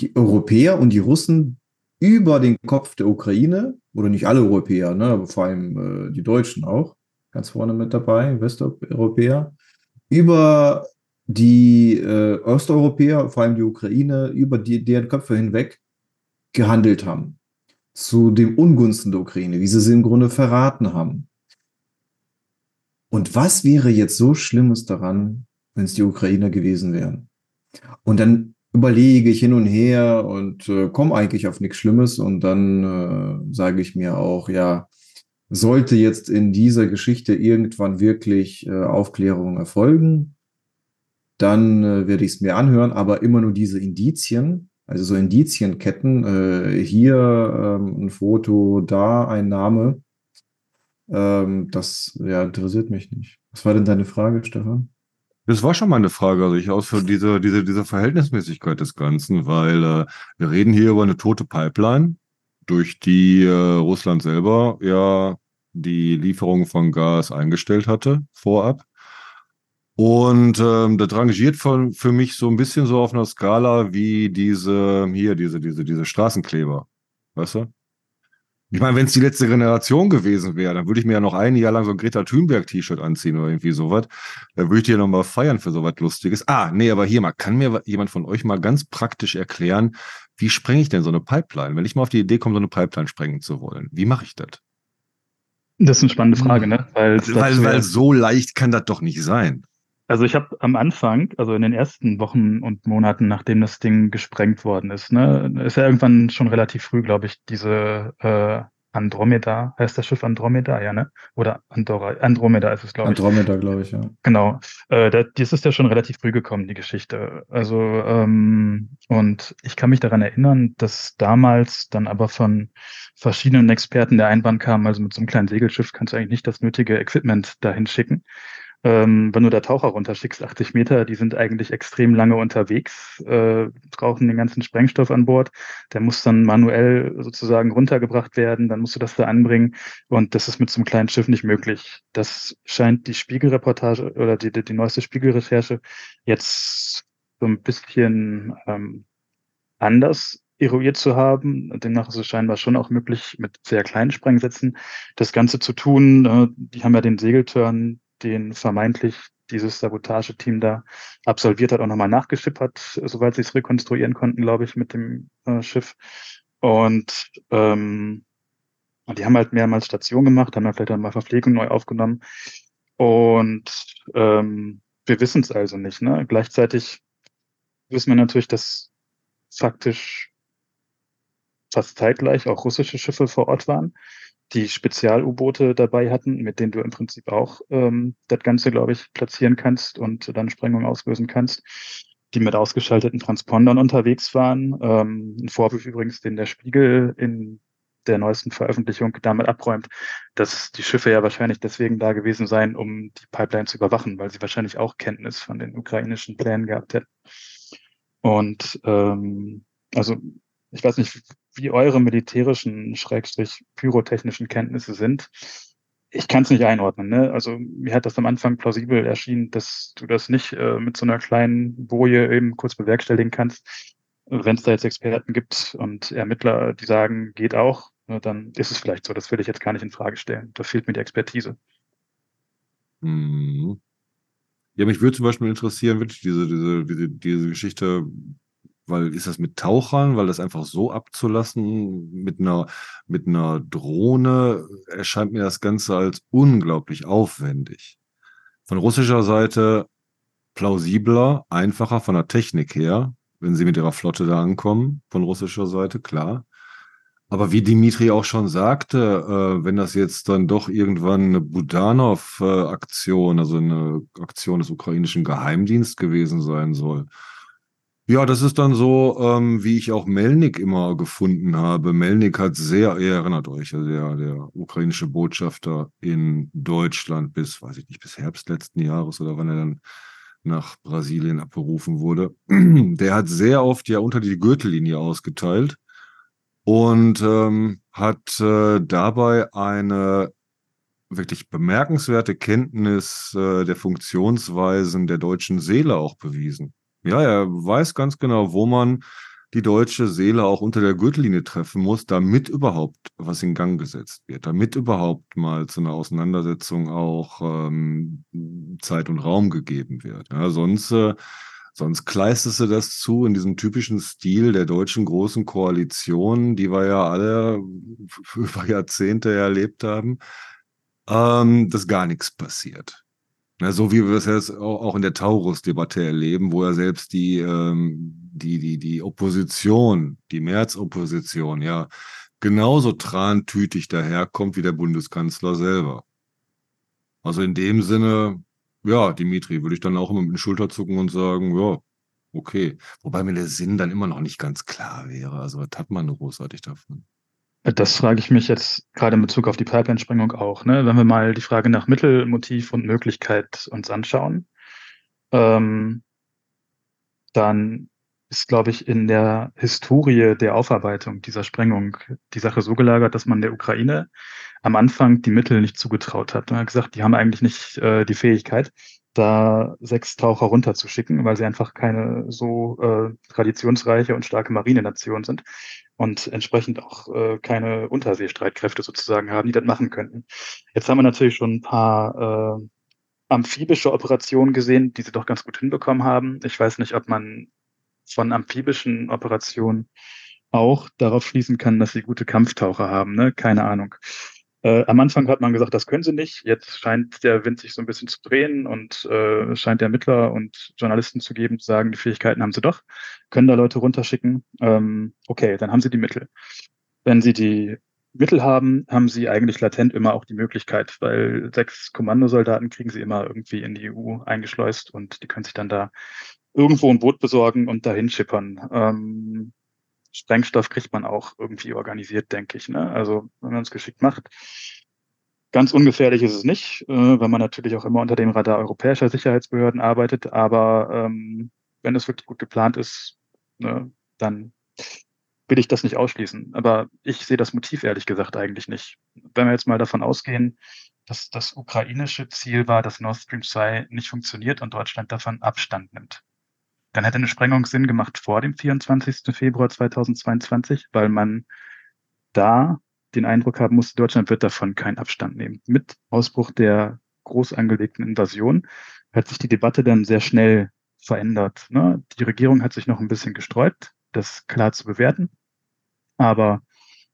die Europäer und die Russen über den Kopf der Ukraine, oder nicht alle Europäer, ne, aber vor allem äh, die Deutschen auch, ganz vorne mit dabei, Westeuropäer, über die äh, Osteuropäer, vor allem die Ukraine, über die, deren Köpfe hinweg gehandelt haben. Zu dem Ungunsten der Ukraine, wie sie sie im Grunde verraten haben. Und was wäre jetzt so Schlimmes daran, wenn es die Ukrainer gewesen wären? Und dann überlege ich hin und her und äh, komme eigentlich auf nichts Schlimmes und dann äh, sage ich mir auch, ja, sollte jetzt in dieser Geschichte irgendwann wirklich äh, Aufklärung erfolgen, dann äh, werde ich es mir anhören, aber immer nur diese Indizien, also so Indizienketten, äh, hier ähm, ein Foto, da ein Name, ähm, das ja, interessiert mich nicht. Was war denn deine Frage, Stefan? Das war schon mal eine Frage, also ich aus für diese, diese, diese Verhältnismäßigkeit des Ganzen, weil äh, wir reden hier über eine tote Pipeline, durch die äh, Russland selber ja die Lieferung von Gas eingestellt hatte vorab. Und ähm, das rangiert von, für mich so ein bisschen so auf einer Skala wie diese, hier, diese, diese, diese Straßenkleber. Weißt du? Ich meine, wenn es die letzte Generation gewesen wäre, dann würde ich mir ja noch ein Jahr lang so ein Greta Thunberg-T-Shirt anziehen oder irgendwie sowas. Da würde ich dir nochmal feiern für sowas Lustiges. Ah, nee, aber hier mal, kann mir jemand von euch mal ganz praktisch erklären, wie sprenge ich denn so eine Pipeline? Wenn ich mal auf die Idee komme, so eine Pipeline sprengen zu wollen, wie mache ich das? Das ist eine spannende Frage, ne? Weil, weil, weil so leicht kann das doch nicht sein. Also ich habe am Anfang, also in den ersten Wochen und Monaten, nachdem das Ding gesprengt worden ist, ne, ist ja irgendwann schon relativ früh, glaube ich, diese äh, Andromeda, heißt das Schiff Andromeda, ja, ne? Oder Andorra, Andromeda ist es, glaube ich. Andromeda, glaube ich, ja. Genau. Äh, da, das ist ja schon relativ früh gekommen, die Geschichte. Also, ähm, und ich kann mich daran erinnern, dass damals dann aber von verschiedenen Experten der Einwand kam, also mit so einem kleinen Segelschiff kannst du eigentlich nicht das nötige Equipment dahin schicken. Ähm, wenn du da Taucher runterschickst, 80 Meter, die sind eigentlich extrem lange unterwegs, äh, brauchen den ganzen Sprengstoff an Bord. Der muss dann manuell sozusagen runtergebracht werden, dann musst du das da anbringen. Und das ist mit so einem kleinen Schiff nicht möglich. Das scheint die Spiegelreportage oder die, die, die neueste Spiegelrecherche jetzt so ein bisschen ähm, anders eruiert zu haben. Demnach ist es scheinbar schon auch möglich, mit sehr kleinen Sprengsätzen das Ganze zu tun. Äh, die haben ja den Segeltörn den vermeintlich dieses Sabotageteam da absolviert hat, auch nochmal nachgeschippert, soweit sie es rekonstruieren konnten, glaube ich, mit dem äh, Schiff. Und ähm, die haben halt mehrmals Station gemacht, haben dann vielleicht auch mal Verpflegung neu aufgenommen. Und ähm, wir wissen es also nicht. Ne? Gleichzeitig wissen wir natürlich, dass faktisch fast zeitgleich auch russische Schiffe vor Ort waren die Spezial-U-Boote dabei hatten, mit denen du im Prinzip auch ähm, das Ganze, glaube ich, platzieren kannst und dann Sprengungen auslösen kannst, die mit ausgeschalteten Transpondern unterwegs waren. Ähm, ein Vorwurf übrigens, den der Spiegel in der neuesten Veröffentlichung damit abräumt, dass die Schiffe ja wahrscheinlich deswegen da gewesen seien, um die Pipeline zu überwachen, weil sie wahrscheinlich auch Kenntnis von den ukrainischen Plänen gehabt hätten. Und ähm, also ich weiß nicht, wie eure militärischen, schrägstrich pyrotechnischen Kenntnisse sind. Ich kann es nicht einordnen. Ne? Also mir hat das am Anfang plausibel erschienen, dass du das nicht äh, mit so einer kleinen Boje eben kurz bewerkstelligen kannst. Wenn es da jetzt Experten gibt und Ermittler, die sagen, geht auch, ne, dann ist es vielleicht so. Das will ich jetzt gar nicht in Frage stellen. Da fehlt mir die Expertise. Hm. Ja, mich würde zum Beispiel interessieren, wirklich diese, diese, diese, diese Geschichte, weil ist das mit Tauchern, weil das einfach so abzulassen mit einer, mit einer Drohne erscheint mir das Ganze als unglaublich aufwendig. Von russischer Seite plausibler, einfacher von der Technik her, wenn sie mit ihrer Flotte da ankommen, von russischer Seite, klar. Aber wie Dimitri auch schon sagte, äh, wenn das jetzt dann doch irgendwann eine Budanov-Aktion, also eine Aktion des ukrainischen Geheimdienstes gewesen sein soll, ja, das ist dann so, ähm, wie ich auch Melnik immer gefunden habe. Melnik hat sehr, ihr erinnert euch, also der, der ukrainische Botschafter in Deutschland bis, weiß ich nicht, bis Herbst letzten Jahres oder wann er dann nach Brasilien abberufen wurde. Der hat sehr oft ja unter die Gürtellinie ausgeteilt und ähm, hat äh, dabei eine wirklich bemerkenswerte Kenntnis äh, der Funktionsweisen der deutschen Seele auch bewiesen. Ja, er weiß ganz genau, wo man die deutsche Seele auch unter der Gürtellinie treffen muss, damit überhaupt was in Gang gesetzt wird, damit überhaupt mal zu einer Auseinandersetzung auch ähm, Zeit und Raum gegeben wird. Ja, sonst, äh, Sonst kleistest du das zu in diesem typischen Stil der deutschen großen Koalition, die wir ja alle über Jahrzehnte erlebt haben, ähm, dass gar nichts passiert. Na, so wie wir es jetzt auch in der Taurus-Debatte erleben, wo ja selbst die, ähm, die, die, die Opposition, die Märzopposition, ja, genauso trantütig daherkommt wie der Bundeskanzler selber. Also in dem Sinne, ja, Dimitri, würde ich dann auch immer mit den Schulter zucken und sagen, ja, okay. Wobei mir der Sinn dann immer noch nicht ganz klar wäre. Also was hat man großartig davon? Das frage ich mich jetzt gerade in Bezug auf die Pipeline-Sprengung auch. Ne? Wenn wir mal die Frage nach Mittel, Motiv und Möglichkeit uns anschauen, ähm, dann ist, glaube ich, in der Historie der Aufarbeitung dieser Sprengung die Sache so gelagert, dass man der Ukraine am Anfang die Mittel nicht zugetraut hat. Man hat gesagt, die haben eigentlich nicht äh, die Fähigkeit, da sechs Taucher runterzuschicken, weil sie einfach keine so äh, traditionsreiche und starke Marinenation sind und entsprechend auch äh, keine Unterseestreitkräfte sozusagen haben, die das machen könnten. Jetzt haben wir natürlich schon ein paar äh, amphibische Operationen gesehen, die sie doch ganz gut hinbekommen haben. Ich weiß nicht, ob man von amphibischen Operationen auch darauf schließen kann, dass sie gute Kampftaucher haben. Ne? Keine Ahnung. Äh, am Anfang hat man gesagt, das können sie nicht. Jetzt scheint der Wind sich so ein bisschen zu drehen und äh, scheint Ermittler und Journalisten zu geben, zu sagen, die Fähigkeiten haben sie doch, können da Leute runterschicken. Ähm, okay, dann haben sie die Mittel. Wenn sie die Mittel haben, haben sie eigentlich latent immer auch die Möglichkeit, weil sechs Kommandosoldaten kriegen sie immer irgendwie in die EU eingeschleust und die können sich dann da irgendwo ein Boot besorgen und dahin schippern. Ähm, Sprengstoff kriegt man auch irgendwie organisiert, denke ich. Ne? Also wenn man es geschickt macht. Ganz ungefährlich ist es nicht, äh, weil man natürlich auch immer unter dem Radar europäischer Sicherheitsbehörden arbeitet. Aber ähm, wenn es wirklich gut geplant ist, ne, dann will ich das nicht ausschließen. Aber ich sehe das Motiv ehrlich gesagt eigentlich nicht. Wenn wir jetzt mal davon ausgehen, dass das ukrainische Ziel war, dass Nord Stream 2 nicht funktioniert und Deutschland davon Abstand nimmt dann hätte eine Sprengung Sinn gemacht vor dem 24. Februar 2022, weil man da den Eindruck haben musste, Deutschland wird davon keinen Abstand nehmen. Mit Ausbruch der groß angelegten Invasion hat sich die Debatte dann sehr schnell verändert. Ne? Die Regierung hat sich noch ein bisschen gesträubt, das klar zu bewerten. Aber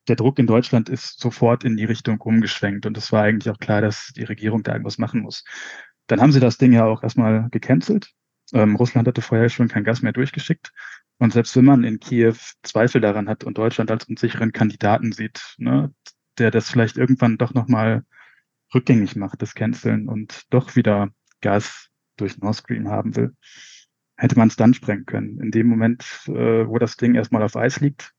der Druck in Deutschland ist sofort in die Richtung umgeschwenkt. Und es war eigentlich auch klar, dass die Regierung da irgendwas machen muss. Dann haben sie das Ding ja auch erstmal gecancelt. Ähm, Russland hatte vorher schon kein Gas mehr durchgeschickt. Und selbst wenn man in Kiew Zweifel daran hat und Deutschland als unsicheren Kandidaten sieht, ne, der das vielleicht irgendwann doch nochmal rückgängig macht, das Canceln und doch wieder Gas durch Nord Stream haben will, hätte man es dann sprengen können. In dem Moment, äh, wo das Ding erstmal auf Eis liegt,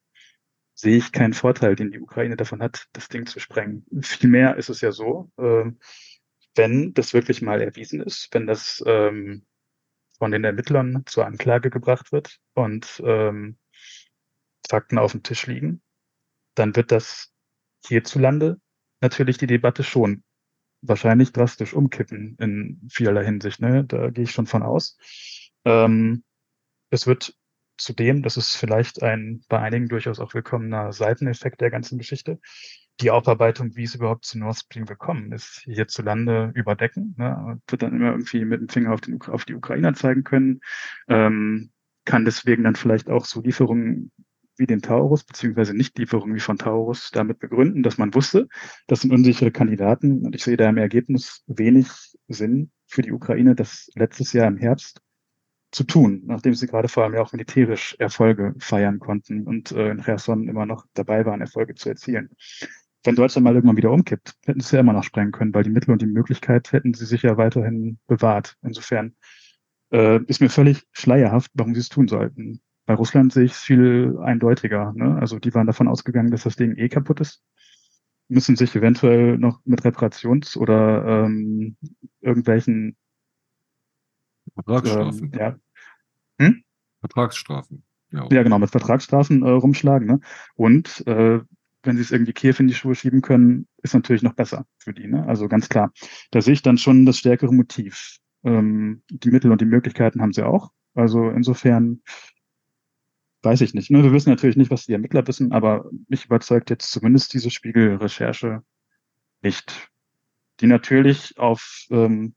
sehe ich keinen Vorteil, den die Ukraine davon hat, das Ding zu sprengen. Vielmehr ist es ja so, äh, wenn das wirklich mal erwiesen ist, wenn das ähm, von den Ermittlern zur Anklage gebracht wird und ähm, Fakten auf dem Tisch liegen, dann wird das hierzulande natürlich die Debatte schon wahrscheinlich drastisch umkippen in vielerlei Hinsicht. Ne? Da gehe ich schon von aus. Ähm, es wird zudem, das ist vielleicht ein bei einigen durchaus auch willkommener Seiteneffekt der ganzen Geschichte, die Aufarbeitung, wie es überhaupt zu Nord Stream gekommen ist, hierzulande überdecken. Ne? Wird dann immer irgendwie mit dem Finger auf, den, auf die Ukrainer zeigen können. Ähm, kann deswegen dann vielleicht auch so Lieferungen wie den Taurus, beziehungsweise Nichtlieferungen wie von Taurus damit begründen, dass man wusste, das sind unsichere Kandidaten und ich sehe da im Ergebnis wenig Sinn für die Ukraine, das letztes Jahr im Herbst zu tun, nachdem sie gerade vor allem ja auch militärisch Erfolge feiern konnten und äh, in Cherson immer noch dabei waren, Erfolge zu erzielen wenn Deutschland mal irgendwann wieder umkippt, hätten sie ja immer noch sprengen können, weil die Mittel und die Möglichkeit hätten sie sich ja weiterhin bewahrt. Insofern äh, ist mir völlig schleierhaft, warum sie es tun sollten. Bei Russland sehe ich es viel eindeutiger. Ne? Also die waren davon ausgegangen, dass das Ding eh kaputt ist, müssen sich eventuell noch mit Reparations- oder ähm, irgendwelchen Vertragsstrafen. Ähm, ja. Hm? Vertragsstrafen. Ja. ja, genau, mit Vertragsstrafen äh, rumschlagen. Ne? Und äh, wenn sie es irgendwie Kiew in die Schuhe schieben können, ist natürlich noch besser für die. Ne? Also ganz klar. Da sehe ich dann schon das stärkere Motiv. Ähm, die Mittel und die Möglichkeiten haben sie auch. Also insofern weiß ich nicht. Ne? Wir wissen natürlich nicht, was die Ermittler wissen, aber mich überzeugt jetzt zumindest diese Spiegelrecherche nicht. Die natürlich auf ähm,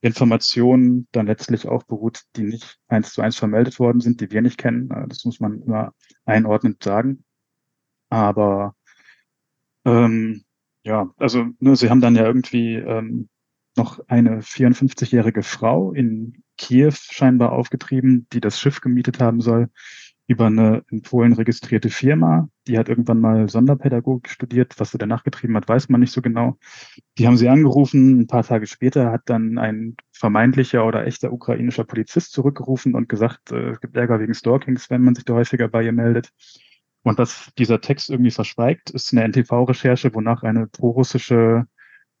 Informationen dann letztlich auch beruht, die nicht eins zu eins vermeldet worden sind, die wir nicht kennen. Das muss man immer einordnend sagen. Aber ähm, ja, also ne, sie haben dann ja irgendwie ähm, noch eine 54-jährige Frau in Kiew scheinbar aufgetrieben, die das Schiff gemietet haben soll über eine in Polen registrierte Firma. Die hat irgendwann mal Sonderpädagogik studiert. Was sie danach getrieben hat, weiß man nicht so genau. Die haben sie angerufen. Ein paar Tage später hat dann ein vermeintlicher oder echter ukrainischer Polizist zurückgerufen und gesagt, äh, es gibt Ärger wegen Stalkings, wenn man sich da häufiger bei ihr meldet. Und was dieser Text irgendwie verschweigt, ist eine NTV-Recherche, wonach eine prorussische,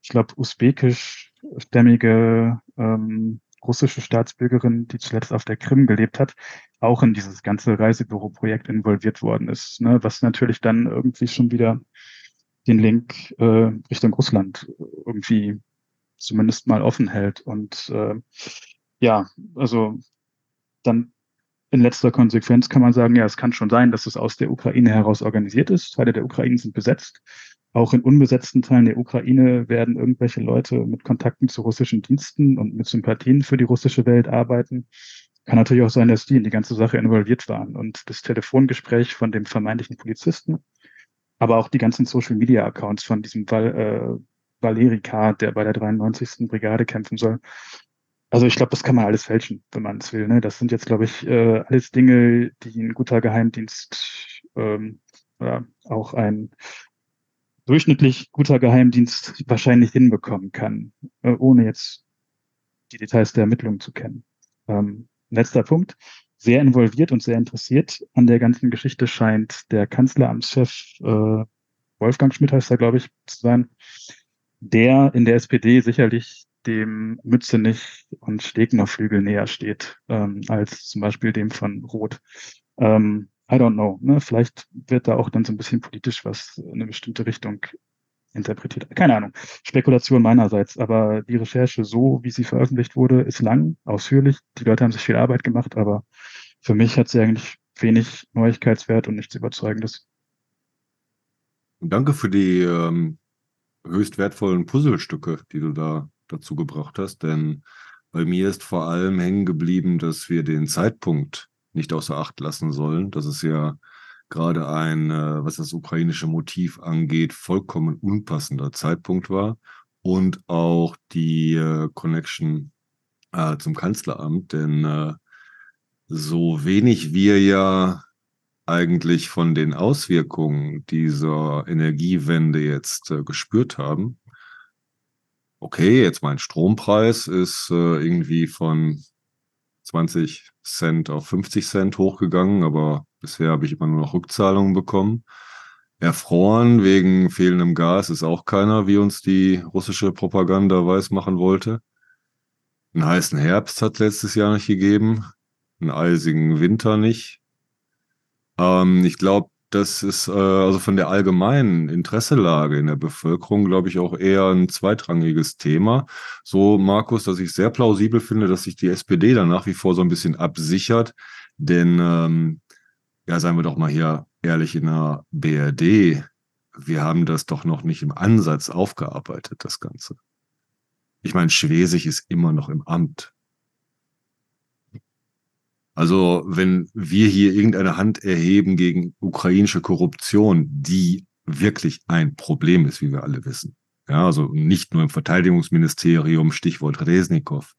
ich glaube, usbekischstämmige ähm, russische Staatsbürgerin, die zuletzt auf der Krim gelebt hat, auch in dieses ganze Reisebüro-Projekt involviert worden ist, ne? was natürlich dann irgendwie schon wieder den Link äh, Richtung Russland irgendwie zumindest mal offen hält. Und äh, ja, also dann in letzter Konsequenz kann man sagen, ja, es kann schon sein, dass es aus der Ukraine heraus organisiert ist. Teile der Ukraine sind besetzt. Auch in unbesetzten Teilen der Ukraine werden irgendwelche Leute mit Kontakten zu russischen Diensten und mit Sympathien für die russische Welt arbeiten. Kann natürlich auch sein, dass die in die ganze Sache involviert waren. Und das Telefongespräch von dem vermeintlichen Polizisten, aber auch die ganzen Social-Media-Accounts von diesem Val, äh, Valeri der bei der 93. Brigade kämpfen soll. Also ich glaube, das kann man alles fälschen, wenn man es will. Ne? Das sind jetzt, glaube ich, äh, alles Dinge, die ein guter Geheimdienst ähm, oder auch ein durchschnittlich guter Geheimdienst wahrscheinlich hinbekommen kann, äh, ohne jetzt die Details der Ermittlungen zu kennen. Ähm, letzter Punkt. Sehr involviert und sehr interessiert an der ganzen Geschichte scheint der Kanzleramtschef äh, Wolfgang Schmidt heißt er, glaube ich, zu sein, der in der SPD sicherlich dem Mützenich und Stegner Flügel näher steht, ähm, als zum Beispiel dem von Roth. Ähm, I don't know. Ne? Vielleicht wird da auch dann so ein bisschen politisch was in eine bestimmte Richtung interpretiert. Keine Ahnung. Spekulation meinerseits. Aber die Recherche, so wie sie veröffentlicht wurde, ist lang, ausführlich. Die Leute haben sich viel Arbeit gemacht, aber für mich hat sie eigentlich wenig Neuigkeitswert und nichts Überzeugendes. Danke für die ähm, höchst wertvollen Puzzlestücke, die du da dazu gebracht hast, denn bei mir ist vor allem hängen geblieben, dass wir den Zeitpunkt nicht außer Acht lassen sollen. Das ist ja gerade ein, äh, was das ukrainische Motiv angeht, vollkommen unpassender Zeitpunkt war. Und auch die äh, Connection äh, zum Kanzleramt, denn äh, so wenig wir ja eigentlich von den Auswirkungen dieser Energiewende jetzt äh, gespürt haben. Okay, jetzt mein Strompreis ist äh, irgendwie von 20 Cent auf 50 Cent hochgegangen, aber bisher habe ich immer nur noch Rückzahlungen bekommen. Erfroren wegen fehlendem Gas ist auch keiner, wie uns die russische Propaganda weismachen wollte. Einen heißen Herbst hat letztes Jahr nicht gegeben, einen eisigen Winter nicht. Ähm, ich glaube, das ist äh, also von der allgemeinen Interesselage in der Bevölkerung, glaube ich, auch eher ein zweitrangiges Thema. So, Markus, dass ich sehr plausibel finde, dass sich die SPD da nach wie vor so ein bisschen absichert. Denn, ähm, ja, seien wir doch mal hier ehrlich in der BRD, wir haben das doch noch nicht im Ansatz aufgearbeitet, das Ganze. Ich meine, Schwesig ist immer noch im Amt. Also wenn wir hier irgendeine Hand erheben gegen ukrainische Korruption, die wirklich ein Problem ist, wie wir alle wissen. Ja, also nicht nur im Verteidigungsministerium, Stichwort Resnikow,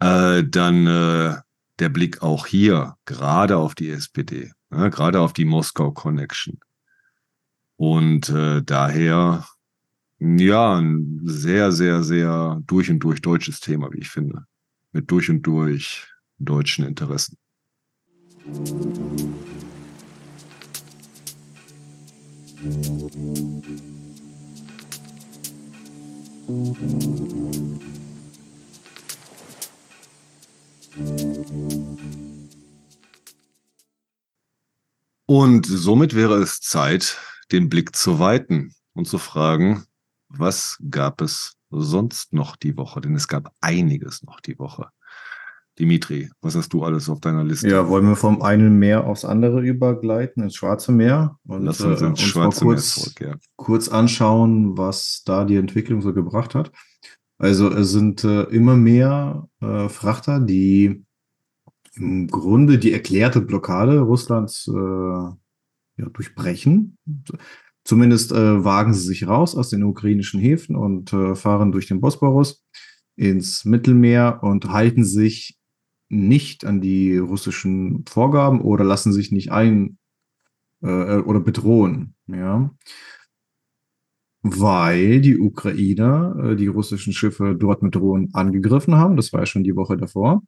äh, dann äh, der Blick auch hier, gerade auf die SPD, ja, gerade auf die Moskau Connection. Und äh, daher, ja, ein sehr, sehr, sehr durch und durch deutsches Thema, wie ich finde. Mit durch und durch deutschen Interessen. Und somit wäre es Zeit, den Blick zu weiten und zu fragen, was gab es sonst noch die Woche? Denn es gab einiges noch die Woche. Dimitri, was hast du alles auf deiner Liste? Ja, wollen wir vom einen Meer aufs andere übergleiten, ins Schwarze Meer? Und Lass uns ins äh, uns Schwarze kurz, Meer zurück, ja. kurz anschauen, was da die Entwicklung so gebracht hat. Also es sind äh, immer mehr äh, Frachter, die im Grunde die erklärte Blockade Russlands äh, ja, durchbrechen. Zumindest äh, wagen sie sich raus aus den ukrainischen Häfen und äh, fahren durch den Bosporus ins Mittelmeer und halten sich nicht an die russischen Vorgaben oder lassen sich nicht ein äh, oder bedrohen. Ja weil die Ukrainer äh, die russischen Schiffe dort mit Drohnen angegriffen haben. Das war ja schon die Woche davor.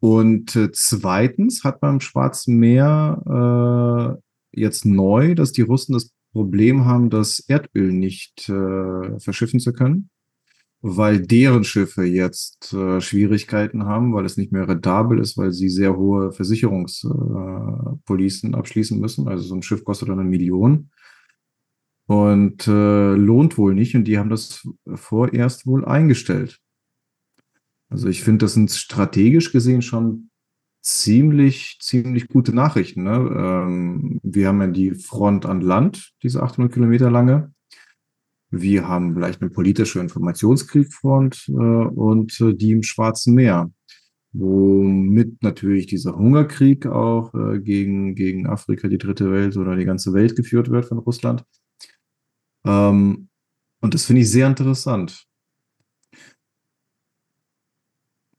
Und äh, zweitens hat man im Schwarzen Meer äh, jetzt neu, dass die Russen das Problem haben, das Erdöl nicht äh, verschiffen zu können, weil deren Schiffe jetzt äh, Schwierigkeiten haben, weil es nicht mehr rentabel ist, weil sie sehr hohe Versicherungspolicen abschließen müssen. Also so ein Schiff kostet dann eine Million und äh, lohnt wohl nicht. Und die haben das vorerst wohl eingestellt. Also ich finde, das sind strategisch gesehen schon ziemlich, ziemlich gute Nachrichten. Ne? Ähm, wir haben ja die Front an Land, diese 800 Kilometer lange. Wir haben vielleicht eine politische Informationskriegfront äh, und äh, die im Schwarzen Meer, womit natürlich dieser Hungerkrieg auch äh, gegen, gegen Afrika, die dritte Welt oder die ganze Welt geführt wird von Russland. Ähm, und das finde ich sehr interessant.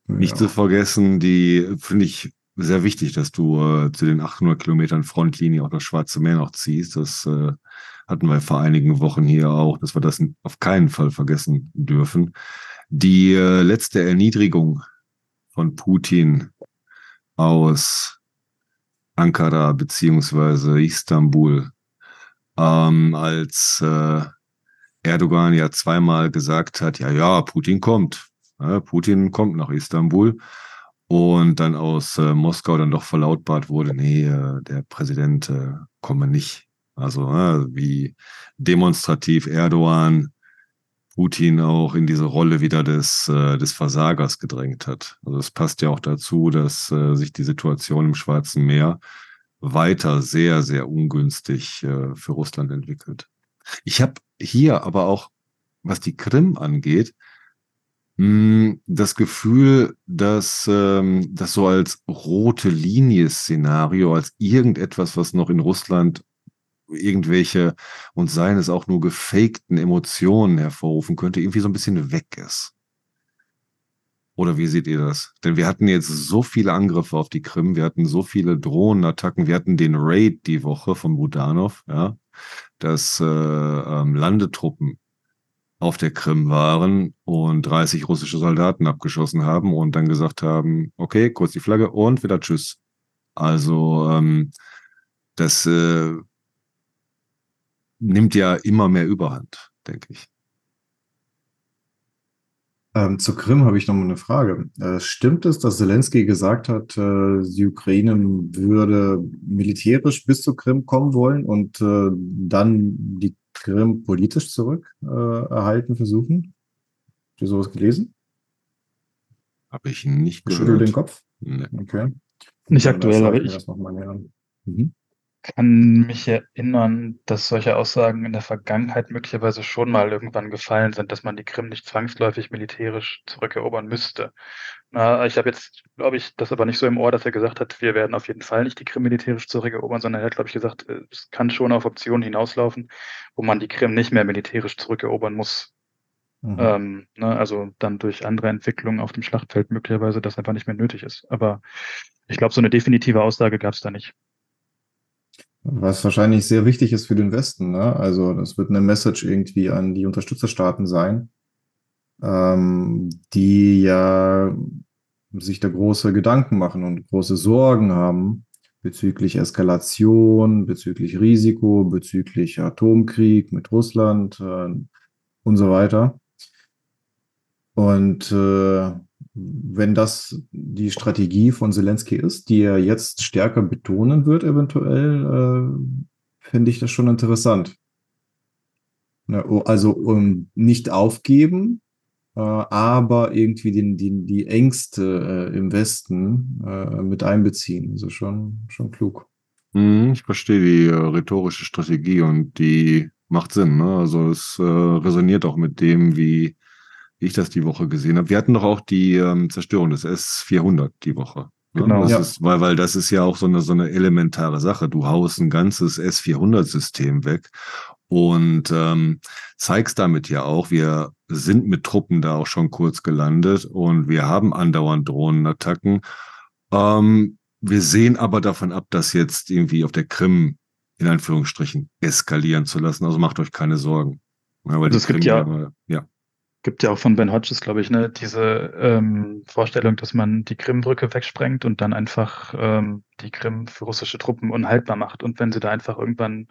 Nicht ja. zu vergessen, die finde ich sehr wichtig, dass du äh, zu den 800 Kilometern Frontlinie auch das Schwarze Meer noch ziehst. Das äh, hatten wir vor einigen Wochen hier auch, dass wir das auf keinen Fall vergessen dürfen. Die äh, letzte Erniedrigung von Putin aus Ankara beziehungsweise Istanbul ähm, als äh, Erdogan ja zweimal gesagt hat, ja, ja, Putin kommt. Ja, Putin kommt nach Istanbul. Und dann aus äh, Moskau dann doch verlautbart wurde, nee, äh, der Präsident äh, komme nicht. Also äh, wie demonstrativ Erdogan Putin auch in diese Rolle wieder des, äh, des Versagers gedrängt hat. Also es passt ja auch dazu, dass äh, sich die Situation im Schwarzen Meer weiter sehr, sehr ungünstig äh, für Russland entwickelt. Ich habe hier aber auch, was die Krim angeht, hm, das Gefühl, dass ähm, das so als rote Linie-Szenario, als irgendetwas, was noch in Russland irgendwelche und seien es auch nur gefakten Emotionen hervorrufen könnte, irgendwie so ein bisschen weg ist. Oder wie seht ihr das? Denn wir hatten jetzt so viele Angriffe auf die Krim, wir hatten so viele Drohnenattacken, wir hatten den Raid die Woche von Budanov, ja, dass äh, ähm, Landetruppen auf der Krim waren und 30 russische Soldaten abgeschossen haben und dann gesagt haben, okay, kurz die Flagge und wieder Tschüss. Also ähm, das äh, nimmt ja immer mehr Überhand, denke ich. Ähm, zur Krim habe ich noch mal eine Frage. Äh, stimmt es, dass Zelensky gesagt hat, äh, die Ukraine würde militärisch bis zur Krim kommen wollen und äh, dann die Krim politisch zurück äh, erhalten versuchen? Habt ihr sowas gelesen? Habe ich nicht gehört. Schüttel den Kopf? Nee. Okay. Nicht aktuell, aber ich. Mhm kann mich erinnern, dass solche Aussagen in der Vergangenheit möglicherweise schon mal irgendwann gefallen sind, dass man die Krim nicht zwangsläufig militärisch zurückerobern müsste. Na, ich habe jetzt, glaube ich, das aber nicht so im Ohr, dass er gesagt hat, wir werden auf jeden Fall nicht die Krim militärisch zurückerobern, sondern er hat, glaube ich, gesagt, äh, es kann schon auf Optionen hinauslaufen, wo man die Krim nicht mehr militärisch zurückerobern muss. Mhm. Ähm, ne, also dann durch andere Entwicklungen auf dem Schlachtfeld möglicherweise das einfach nicht mehr nötig ist. Aber ich glaube, so eine definitive Aussage gab es da nicht. Was wahrscheinlich sehr wichtig ist für den Westen. Ne? Also das wird eine Message irgendwie an die Unterstützerstaaten sein, ähm, die ja sich da große Gedanken machen und große Sorgen haben bezüglich Eskalation, bezüglich Risiko, bezüglich Atomkrieg mit Russland äh, und so weiter. Und äh, wenn das die Strategie von Zelensky ist, die er jetzt stärker betonen wird, eventuell, äh, finde ich das schon interessant. Ja, also um, nicht aufgeben, äh, aber irgendwie den, den, die Ängste äh, im Westen äh, mit einbeziehen. Also schon, schon klug. Mhm, ich verstehe die äh, rhetorische Strategie und die macht Sinn. Ne? Also es äh, resoniert auch mit dem, wie ich das die Woche gesehen habe. Wir hatten doch auch die ähm, Zerstörung des S400 die Woche. Ne? Genau. Das ja. ist, weil, weil das ist ja auch so eine, so eine elementare Sache. Du haust ein ganzes S400-System weg und ähm, zeigst damit ja auch, wir sind mit Truppen da auch schon kurz gelandet und wir haben andauernd Drohnenattacken. Ähm, wir sehen aber davon ab, das jetzt irgendwie auf der Krim in Anführungsstrichen eskalieren zu lassen. Also macht euch keine Sorgen. Ja, also es gibt ja, ja, gibt ja auch von Ben Hodges, glaube ich, ne, diese ähm, Vorstellung, dass man die Krimbrücke wegsprengt und dann einfach ähm, die Krim für russische Truppen unhaltbar macht. Und wenn sie da einfach irgendwann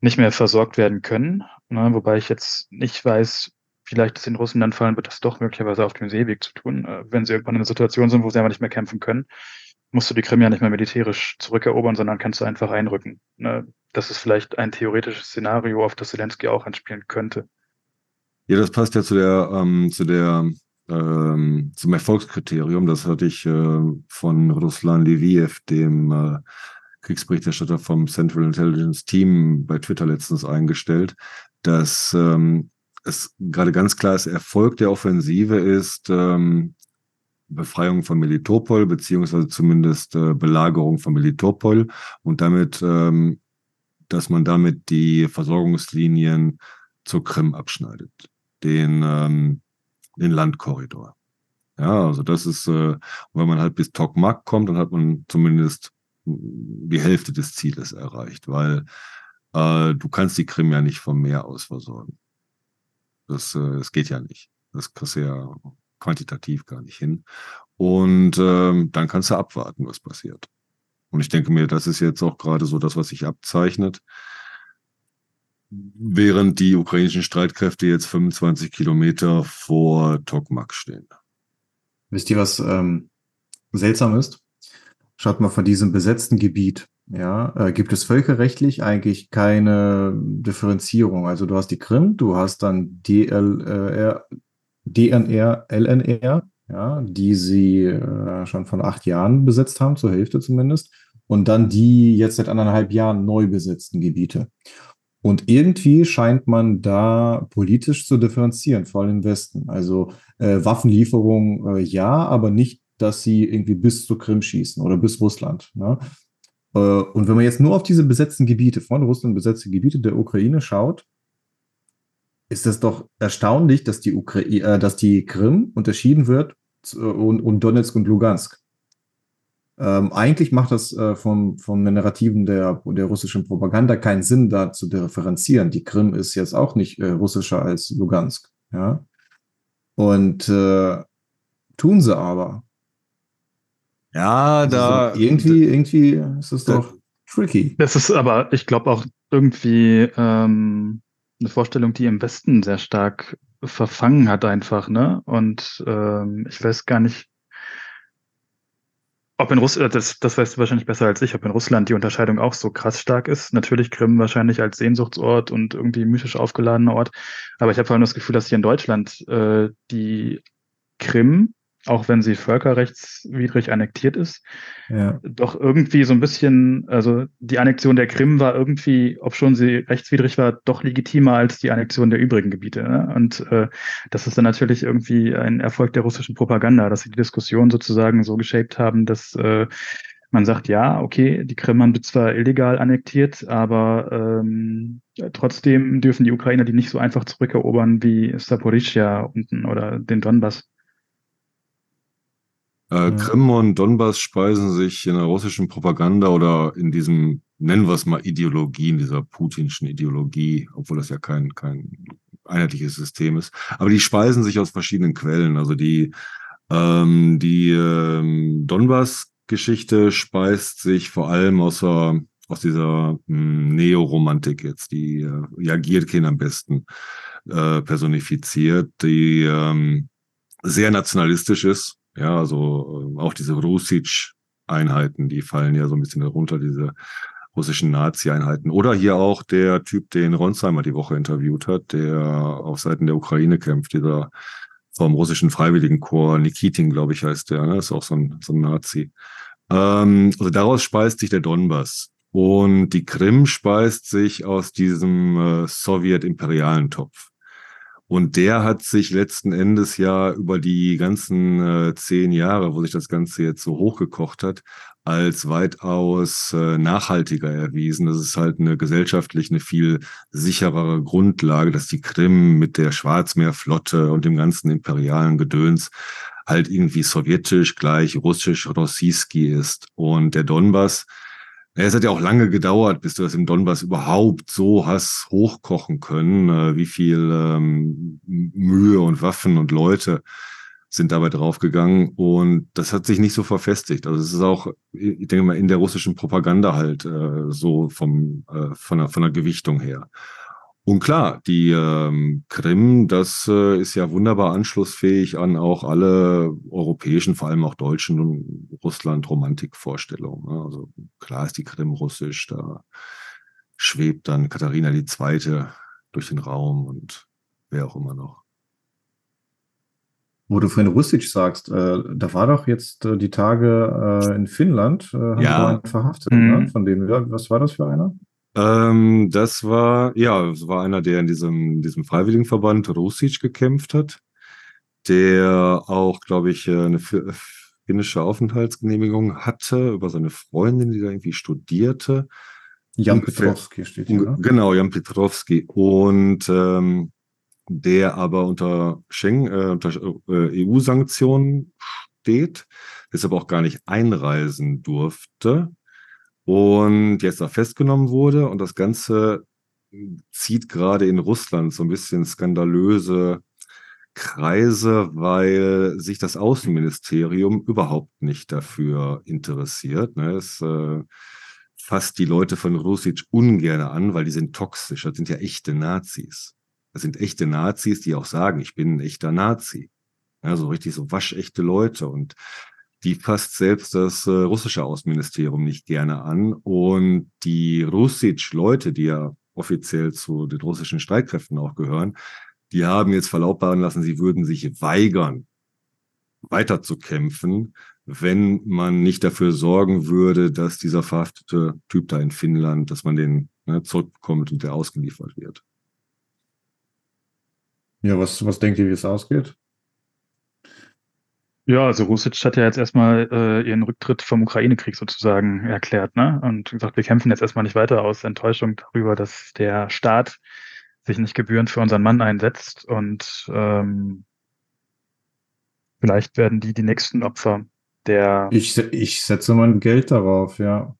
nicht mehr versorgt werden können, ne, wobei ich jetzt nicht weiß, vielleicht es den Russen dann fallen wird, das doch möglicherweise auf dem Seeweg zu tun, äh, wenn sie irgendwann in einer Situation sind, wo sie aber nicht mehr kämpfen können, musst du die Krim ja nicht mehr militärisch zurückerobern, sondern kannst du einfach einrücken. Ne? Das ist vielleicht ein theoretisches Szenario, auf das Zelensky auch anspielen könnte. Ja, das passt ja zu der, ähm, zu der, ähm, zum Erfolgskriterium. Das hatte ich äh, von Ruslan Leviev, dem äh, Kriegsberichterstatter vom Central Intelligence Team bei Twitter letztens eingestellt, dass ähm, es gerade ganz klar ist, Erfolg der Offensive ist ähm, Befreiung von Melitopol, beziehungsweise zumindest äh, Belagerung von Melitopol und damit, ähm, dass man damit die Versorgungslinien zur Krim abschneidet, den, ähm, den Landkorridor. Ja, also das ist, äh, wenn man halt bis Tokmak kommt, dann hat man zumindest die Hälfte des Zieles erreicht, weil äh, du kannst die Krim ja nicht vom Meer aus versorgen. Das, äh, das geht ja nicht. Das kriegst du ja quantitativ gar nicht hin. Und ähm, dann kannst du abwarten, was passiert. Und ich denke mir, das ist jetzt auch gerade so das, was sich abzeichnet. Während die ukrainischen Streitkräfte jetzt 25 Kilometer vor Tokmak stehen. Wisst ihr, was ähm, seltsam ist? Schaut mal von diesem besetzten Gebiet. Ja, äh, gibt es völkerrechtlich eigentlich keine Differenzierung. Also du hast die Krim, du hast dann DLR, DNR, LNR, ja, die sie äh, schon von acht Jahren besetzt haben, zur Hälfte zumindest, und dann die jetzt seit anderthalb Jahren neu besetzten Gebiete. Und irgendwie scheint man da politisch zu differenzieren, vor allem im Westen. Also äh, Waffenlieferung äh, ja, aber nicht dass sie irgendwie bis zur Krim schießen oder bis Russland. Ne? Äh, und wenn man jetzt nur auf diese besetzten Gebiete, von Russland besetzte Gebiete der Ukraine schaut, ist es doch erstaunlich, dass die, Ukraine, äh, dass die Krim unterschieden wird und, und Donetsk und Lugansk. Ähm, eigentlich macht das äh, vom, vom Narrativen der, der russischen Propaganda keinen Sinn, da zu differenzieren. Die Krim ist jetzt auch nicht äh, russischer als Lugansk. Ja? Und äh, tun sie aber. Ja, also da. So irgendwie, irgendwie ist es doch tricky. Das ist aber, ich glaube, auch irgendwie ähm, eine Vorstellung, die im Westen sehr stark verfangen hat, einfach, ne? Und ähm, ich weiß gar nicht, ob in Russland, das, das weißt du wahrscheinlich besser als ich, ob in Russland die Unterscheidung auch so krass stark ist. Natürlich Krim wahrscheinlich als Sehnsuchtsort und irgendwie mythisch aufgeladener Ort. Aber ich habe vor allem das Gefühl, dass hier in Deutschland äh, die Krim auch wenn sie völkerrechtswidrig annektiert ist, ja. doch irgendwie so ein bisschen, also die Annexion der Krim war irgendwie, ob schon sie rechtswidrig war, doch legitimer als die Annexion der übrigen Gebiete. Ne? Und äh, das ist dann natürlich irgendwie ein Erfolg der russischen Propaganda, dass sie die Diskussion sozusagen so geshaped haben, dass äh, man sagt, ja, okay, die Krim haben zwar illegal annektiert, aber ähm, trotzdem dürfen die Ukrainer die nicht so einfach zurückerobern wie Saporischia unten oder den Donbass. Äh, Krim und Donbass speisen sich in der russischen Propaganda oder in diesem, nennen wir es mal Ideologie, in dieser putinschen Ideologie, obwohl das ja kein, kein einheitliches System ist. Aber die speisen sich aus verschiedenen Quellen. Also die, ähm, die ähm, Donbass-Geschichte speist sich vor allem aus, der, aus dieser hm, Neoromantik jetzt, die äh, ja Gierkin am besten äh, personifiziert, die ähm, sehr nationalistisch ist ja, also auch diese Rusic-Einheiten, die fallen ja so ein bisschen darunter, diese russischen Nazi-Einheiten. Oder hier auch der Typ, den Ronsheimer die Woche interviewt hat, der auf Seiten der Ukraine kämpft, dieser vom russischen Freiwilligenkorps, Nikitin, glaube ich, heißt der, ne? ist auch so ein, so ein Nazi. Ähm, also daraus speist sich der Donbass. Und die Krim speist sich aus diesem äh, sowjet-imperialen Topf. Und der hat sich letzten Endes ja über die ganzen äh, zehn Jahre, wo sich das Ganze jetzt so hochgekocht hat, als weitaus äh, nachhaltiger erwiesen. Das ist halt eine gesellschaftlich eine viel sicherere Grundlage, dass die Krim mit der Schwarzmeerflotte und dem ganzen imperialen Gedöns halt irgendwie sowjetisch gleich russisch Rossiski ist. Und der Donbass, es hat ja auch lange gedauert, bis du das im Donbass überhaupt so hast hochkochen können, äh, wie viel ähm, Mühe und Waffen und Leute sind dabei draufgegangen und das hat sich nicht so verfestigt. Also es ist auch, ich denke mal, in der russischen Propaganda halt äh, so vom, äh, von, der, von der Gewichtung her. Und klar, die ähm, Krim, das äh, ist ja wunderbar anschlussfähig an auch alle europäischen, vor allem auch deutschen und Russland-Romantikvorstellungen. Ne? Also klar ist die Krim russisch, da schwebt dann Katharina II. durch den Raum und wer auch immer noch. Wo du vorhin Russisch sagst, äh, da war doch jetzt äh, die Tage äh, in Finnland, äh, haben ja. einen verhaftet, mhm. ne? von dem, was war das für einer? Ähm, das war, ja, das war einer, der in diesem, diesem Freiwilligenverband Rusic gekämpft hat, der auch, glaube ich, äh, eine finnische Aufenthaltsgenehmigung hatte über seine Freundin, die da irgendwie studierte. Jan Petrovski steht hier. Ne? Genau, Jan Petrovski. Und ähm, der aber unter Schengen, äh, unter äh, EU-Sanktionen steht, deshalb auch gar nicht einreisen durfte und jetzt da festgenommen wurde. Und das Ganze zieht gerade in Russland so ein bisschen skandalöse Kreise, weil sich das Außenministerium überhaupt nicht dafür interessiert. Ne? Es äh, fasst die Leute von Rusic ungern an, weil die sind toxisch. Das sind ja echte Nazis. Das sind echte Nazis, die auch sagen, ich bin ein echter Nazi. Ja, so richtig so waschechte Leute. Und die fasst selbst das äh, russische Außenministerium nicht gerne an. Und die Russisch-Leute, die ja offiziell zu den russischen Streitkräften auch gehören, die haben jetzt verlautbaren lassen, sie würden sich weigern, weiterzukämpfen, wenn man nicht dafür sorgen würde, dass dieser verhaftete Typ da in Finnland, dass man den ne, zurückbekommt und der ausgeliefert wird. Ja, was, was denkt ihr, wie es ausgeht? Ja, also Rusic hat ja jetzt erstmal äh, ihren Rücktritt vom Ukraine-Krieg sozusagen erklärt, ne? Und gesagt, wir kämpfen jetzt erstmal nicht weiter aus Enttäuschung darüber, dass der Staat sich nicht gebührend für unseren Mann einsetzt und ähm, vielleicht werden die die nächsten Opfer der. Ich, ich setze mein Geld darauf, ja.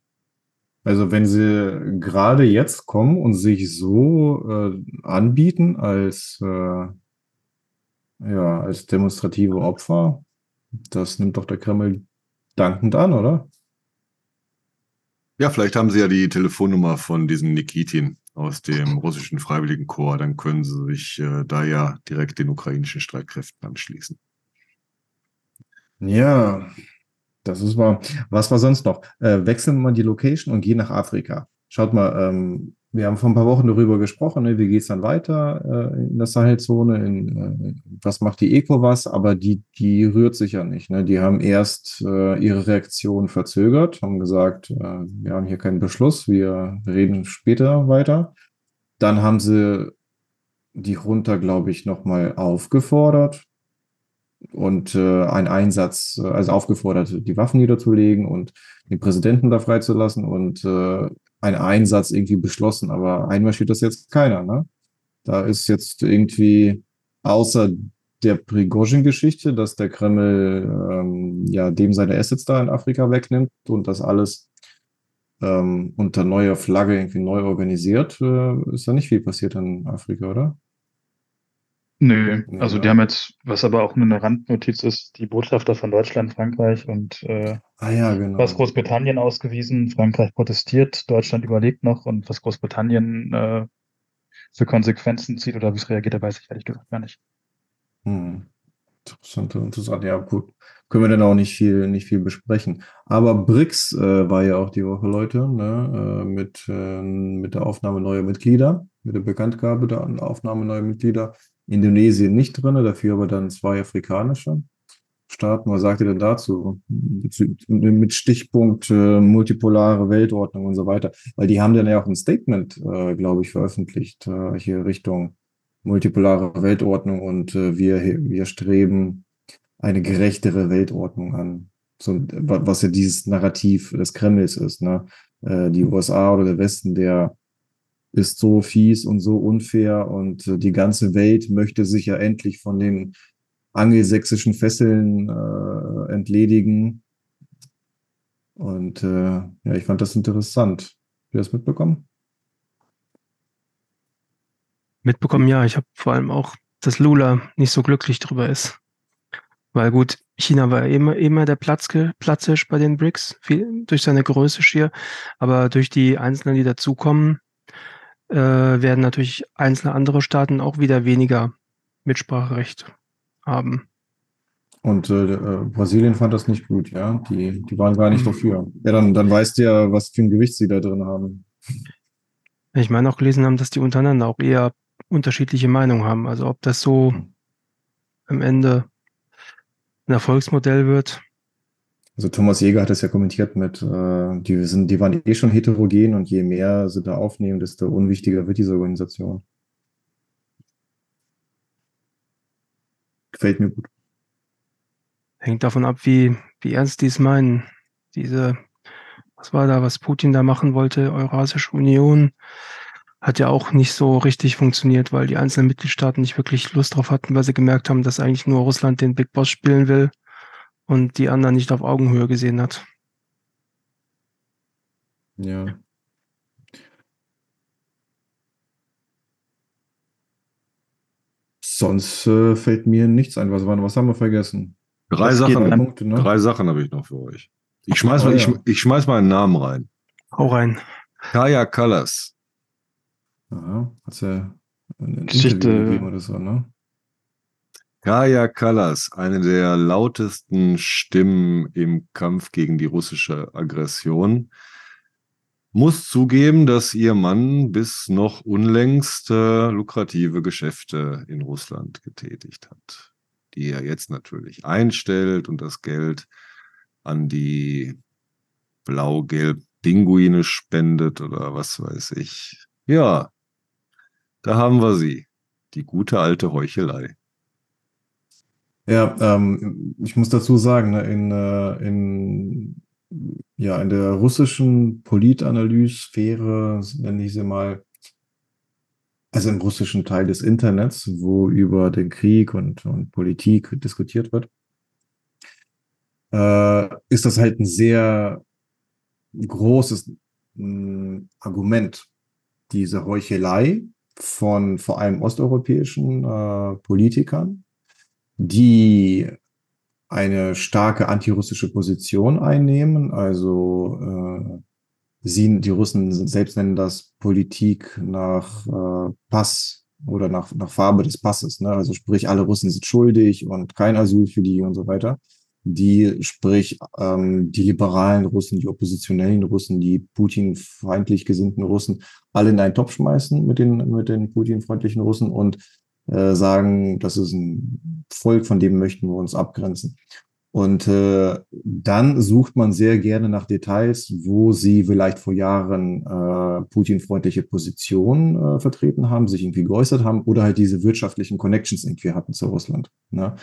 Also wenn sie gerade jetzt kommen und sich so äh, anbieten als äh, ja als demonstrative Opfer, das nimmt doch der Kreml dankend an, oder? Ja, vielleicht haben Sie ja die Telefonnummer von diesem Nikitin aus dem russischen Freiwilligenkorps. Dann können Sie sich äh, da ja direkt den ukrainischen Streitkräften anschließen. Ja, das ist wahr. Was war sonst noch? Äh, wechseln wir mal die Location und gehen nach Afrika. Schaut mal, ähm, wir haben vor ein paar Wochen darüber gesprochen, ne? wie geht es dann weiter äh, in der Sahelzone, in, äh, was macht die ECOWAS, aber die, die rührt sich ja nicht. Ne? Die haben erst äh, ihre Reaktion verzögert, haben gesagt, äh, wir haben hier keinen Beschluss, wir reden später weiter. Dann haben sie die Junta, glaube ich, nochmal aufgefordert und äh, einen Einsatz, also aufgefordert, die Waffen niederzulegen und den Präsidenten da freizulassen und äh, ein Einsatz irgendwie beschlossen, aber einmarschiert das jetzt keiner, ne? Da ist jetzt irgendwie außer der Prigozhin-Geschichte, dass der Kreml ähm, ja dem seine Assets da in Afrika wegnimmt und das alles ähm, unter neuer Flagge irgendwie neu organisiert, äh, ist da nicht viel passiert in Afrika, oder? Nö, also die haben jetzt, was aber auch nur eine Randnotiz ist, die Botschafter von Deutschland, Frankreich und äh, ah, ja, genau. was Großbritannien ausgewiesen. Frankreich protestiert, Deutschland überlegt noch und was Großbritannien äh, für Konsequenzen zieht oder wie es reagiert, da weiß ich ehrlich gesagt gar nicht. Hm. Interessant, interessant. Ja, gut. Können wir dann auch nicht viel, nicht viel besprechen. Aber BRICS äh, war ja auch die Woche, Leute, ne, äh, mit, äh, mit der Aufnahme neuer Mitglieder, mit der Bekanntgabe der Aufnahme neuer Mitglieder. Indonesien nicht drin, dafür aber dann zwei afrikanische. starten. Was sagt ihr denn dazu? Mit Stichpunkt äh, multipolare Weltordnung und so weiter. Weil die haben dann ja auch ein Statement, äh, glaube ich, veröffentlicht, äh, hier Richtung multipolare Weltordnung und äh, wir, wir streben eine gerechtere Weltordnung an. So, was ja dieses Narrativ des Kremls ist. Ne? Äh, die USA oder der Westen, der ist so fies und so unfair und äh, die ganze Welt möchte sich ja endlich von den angelsächsischen Fesseln äh, entledigen. Und äh, ja, ich fand das interessant. Habt ihr das mitbekommen? Mitbekommen, ja. Ich habe vor allem auch, dass Lula nicht so glücklich drüber ist. Weil gut, China war immer, immer der Platz, Platzisch bei den BRICS, viel, durch seine Größe schier. Aber durch die Einzelnen, die dazukommen, äh, werden natürlich einzelne andere Staaten auch wieder weniger Mitspracherecht haben. Und äh, äh, Brasilien fand das nicht gut, ja. Die, die waren gar nicht mhm. dafür. Ja, dann, dann weißt du ja, was für ein Gewicht sie da drin haben. Ich meine auch gelesen haben, dass die untereinander auch eher unterschiedliche Meinungen haben. Also ob das so am Ende ein Erfolgsmodell wird. Also Thomas Jäger hat das ja kommentiert mit, äh, die sind, die waren eh schon heterogen und je mehr sie da aufnehmen, desto unwichtiger wird diese Organisation. Gefällt mir gut. Hängt davon ab, wie, wie ernst die es meinen. Diese, was war da, was Putin da machen wollte, Eurasische Union, hat ja auch nicht so richtig funktioniert, weil die einzelnen Mitgliedstaaten nicht wirklich Lust drauf hatten, weil sie gemerkt haben, dass eigentlich nur Russland den Big Boss spielen will und die anderen nicht auf Augenhöhe gesehen hat. Ja. Sonst äh, fällt mir nichts ein. Was, was haben wir vergessen? Drei das Sachen, Punkte, ne? drei Sachen habe ich noch für euch. Ich schmeiß, oh, mal, ja. ich, ich schmeiß mal einen Namen rein. Hau rein. Kaya Callas. Aha, hat ja eine Geschichte oder so, ne? Kaya Kallas, eine der lautesten Stimmen im Kampf gegen die russische Aggression, muss zugeben, dass ihr Mann bis noch unlängst äh, lukrative Geschäfte in Russland getätigt hat, die er jetzt natürlich einstellt und das Geld an die blau-gelb Pinguine spendet oder was weiß ich. Ja, da haben wir sie. Die gute alte Heuchelei. Ja, ähm, ich muss dazu sagen, ne, in, äh, in, ja, in der russischen Politanalyse-Sphäre, nenne ich sie mal, also im russischen Teil des Internets, wo über den Krieg und, und Politik diskutiert wird, äh, ist das halt ein sehr großes mh, hm, Argument, diese Heuchelei von vor allem osteuropäischen äh, Politikern, die eine starke antirussische Position einnehmen. Also äh, sie, die Russen selbst nennen das Politik nach äh, Pass oder nach, nach Farbe des Passes. Ne? Also sprich, alle Russen sind schuldig und kein Asyl für die und so weiter die, sprich ähm, die liberalen Russen, die oppositionellen Russen, die Putin-feindlich gesinnten Russen, alle in einen Topf schmeißen mit den, mit den Putin-freundlichen Russen und äh, sagen, das ist ein Volk, von dem möchten wir uns abgrenzen. Und äh, dann sucht man sehr gerne nach Details, wo sie vielleicht vor Jahren äh, Putin-freundliche Positionen äh, vertreten haben, sich irgendwie geäußert haben oder halt diese wirtschaftlichen Connections irgendwie hatten zu Russland. Ne?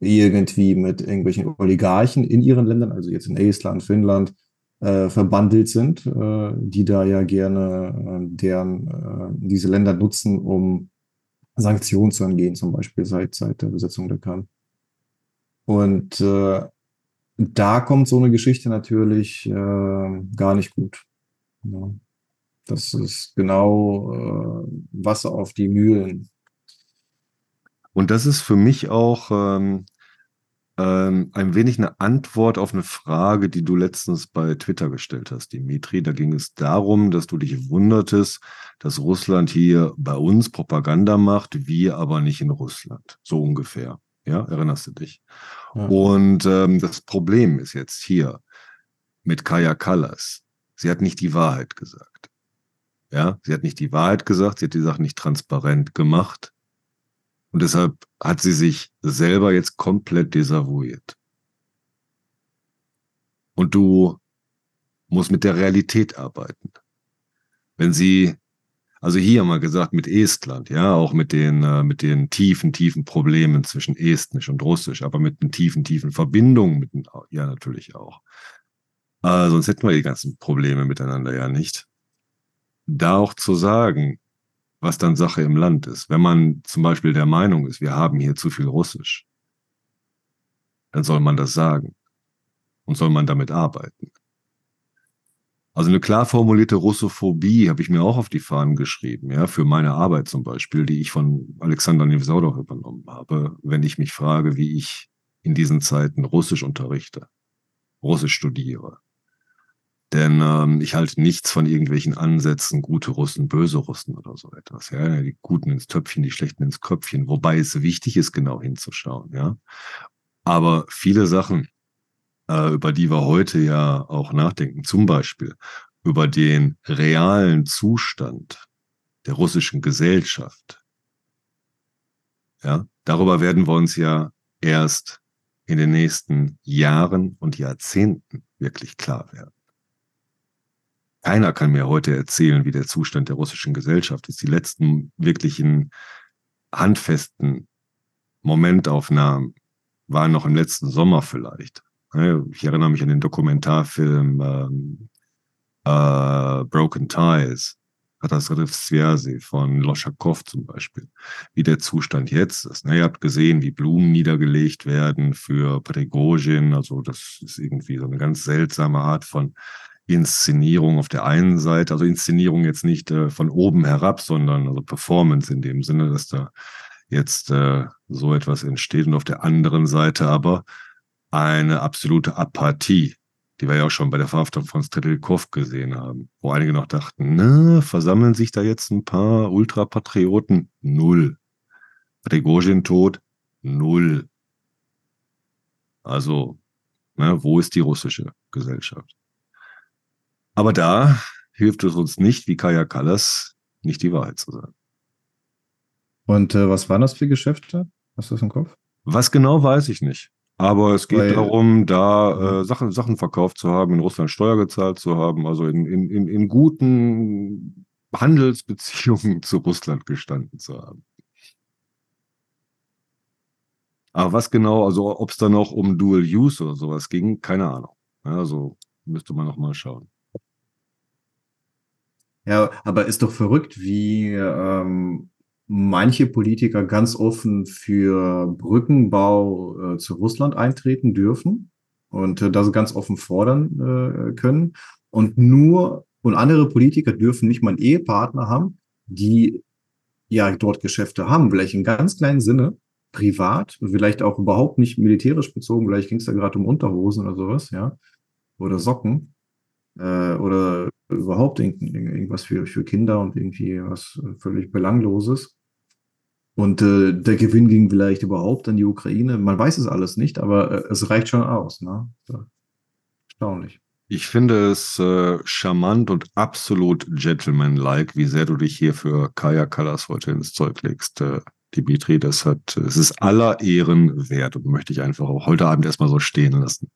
irgendwie mit irgendwelchen Oligarchen in ihren Ländern, also jetzt in Estland, Finnland, äh, verbandelt sind, äh, die da ja gerne äh, deren äh, diese Länder nutzen, um Sanktionen zu angehen, zum Beispiel seit, seit der Besetzung der Krim. Und äh, da kommt so eine Geschichte natürlich äh, gar nicht gut. Ja. Das ist genau äh, Wasser auf die Mühlen und das ist für mich auch ähm, ähm, ein wenig eine Antwort auf eine Frage, die du letztens bei Twitter gestellt hast, Dimitri. Da ging es darum, dass du dich wundertest, dass Russland hier bei uns Propaganda macht, wir aber nicht in Russland. So ungefähr. Ja, erinnerst du dich? Ja. Und ähm, das Problem ist jetzt hier mit Kaya Kallas. Sie hat nicht die Wahrheit gesagt. Ja, sie hat nicht die Wahrheit gesagt, sie hat die Sache nicht transparent gemacht. Und deshalb hat sie sich selber jetzt komplett desavouiert. Und du musst mit der Realität arbeiten. Wenn sie, also hier mal gesagt mit Estland, ja, auch mit den, äh, mit den tiefen, tiefen Problemen zwischen Estnisch und Russisch, aber mit den tiefen, tiefen Verbindungen, mit den, ja, natürlich auch. Äh, sonst hätten wir die ganzen Probleme miteinander ja nicht. Da auch zu sagen, was dann Sache im Land ist. Wenn man zum Beispiel der Meinung ist, wir haben hier zu viel Russisch, dann soll man das sagen und soll man damit arbeiten. Also eine klar formulierte Russophobie habe ich mir auch auf die Fahnen geschrieben, ja, für meine Arbeit zum Beispiel, die ich von Alexander Nevsaudow übernommen habe, wenn ich mich frage, wie ich in diesen Zeiten Russisch unterrichte, Russisch studiere, denn ähm, ich halte nichts von irgendwelchen Ansätzen, gute Russen, böse Russen oder so etwas. Ja, die Guten ins Töpfchen, die Schlechten ins Köpfchen. Wobei es wichtig ist, genau hinzuschauen. Ja, aber viele Sachen, äh, über die wir heute ja auch nachdenken, zum Beispiel über den realen Zustand der russischen Gesellschaft. Ja, darüber werden wir uns ja erst in den nächsten Jahren und Jahrzehnten wirklich klar werden. Keiner kann mir heute erzählen, wie der Zustand der russischen Gesellschaft ist. Die letzten wirklichen handfesten Momentaufnahmen waren noch im letzten Sommer vielleicht. Ich erinnere mich an den Dokumentarfilm ähm, äh, Broken Ties, Katastrof Sversi von Loschakov zum Beispiel, wie der Zustand jetzt ist. Ihr habt gesehen, wie Blumen niedergelegt werden für Prigozhin, also das ist irgendwie so eine ganz seltsame Art von Inszenierung auf der einen Seite, also Inszenierung jetzt nicht äh, von oben herab, sondern also Performance in dem Sinne, dass da jetzt äh, so etwas entsteht und auf der anderen Seite aber eine absolute Apathie, die wir ja auch schon bei der Verhaftung von Stredilkov gesehen haben, wo einige noch dachten, na, versammeln sich da jetzt ein paar Ultrapatrioten? Null. Prigozhin tot? Null. Also, ne, wo ist die russische Gesellschaft? Aber da hilft es uns nicht, wie Kaya Kallas, nicht die Wahrheit zu sagen. Und äh, was waren das für Geschäfte? Hast du das im Kopf? Was genau weiß ich nicht. Aber es geht Weil, darum, da äh, Sachen, Sachen verkauft zu haben, in Russland Steuer gezahlt zu haben, also in, in, in, in guten Handelsbeziehungen zu Russland gestanden zu haben. Aber was genau, also ob es da noch um Dual Use oder sowas ging, keine Ahnung. Also müsste man noch mal schauen. Ja, aber ist doch verrückt, wie ähm, manche Politiker ganz offen für Brückenbau äh, zu Russland eintreten dürfen und äh, das ganz offen fordern äh, können. Und nur, und andere Politiker dürfen nicht mal einen Ehepartner haben, die ja dort Geschäfte haben, vielleicht in ganz kleinen Sinne, privat, vielleicht auch überhaupt nicht militärisch bezogen, vielleicht ging es da gerade um Unterhosen oder sowas, ja, oder Socken äh, oder überhaupt irgendwas für, für Kinder und irgendwie was völlig Belangloses. Und äh, der Gewinn ging vielleicht überhaupt an die Ukraine. Man weiß es alles nicht, aber äh, es reicht schon aus. Ne? Erstaunlich. Ich finde es äh, charmant und absolut gentlemanlike, wie sehr du dich hier für Kaya Kallas heute ins Zeug legst. Dimitri, das hat, es ist aller Ehren wert und möchte ich einfach auch heute Abend erstmal so stehen lassen.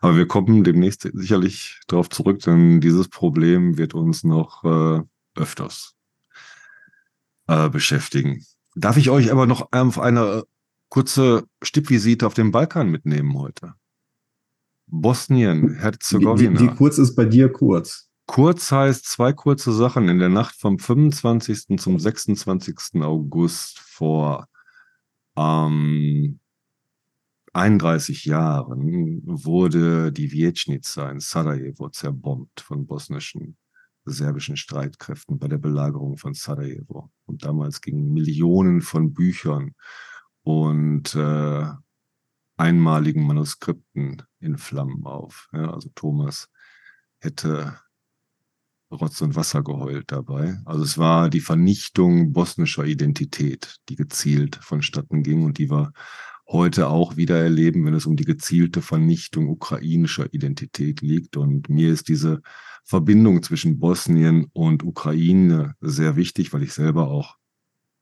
Aber wir kommen demnächst sicherlich darauf zurück, denn dieses Problem wird uns noch äh, öfters äh, beschäftigen. Darf ich euch aber noch auf eine kurze Stippvisite auf dem Balkan mitnehmen heute? Bosnien, Herzegowina. Wie, wie, wie kurz ist bei dir kurz? Kurz heißt zwei kurze Sachen. In der Nacht vom 25. zum 26. August vor ähm, 31 Jahren wurde die Vietschnica in Sarajevo zerbombt von bosnischen serbischen Streitkräften bei der Belagerung von Sarajevo. Und damals gingen Millionen von Büchern und äh, einmaligen Manuskripten in Flammen auf. Ja, also Thomas hätte Rotz und Wasser geheult dabei. Also es war die Vernichtung bosnischer Identität, die gezielt vonstatten ging und die wir heute auch wieder erleben, wenn es um die gezielte Vernichtung ukrainischer Identität liegt. Und mir ist diese Verbindung zwischen Bosnien und Ukraine sehr wichtig, weil ich selber auch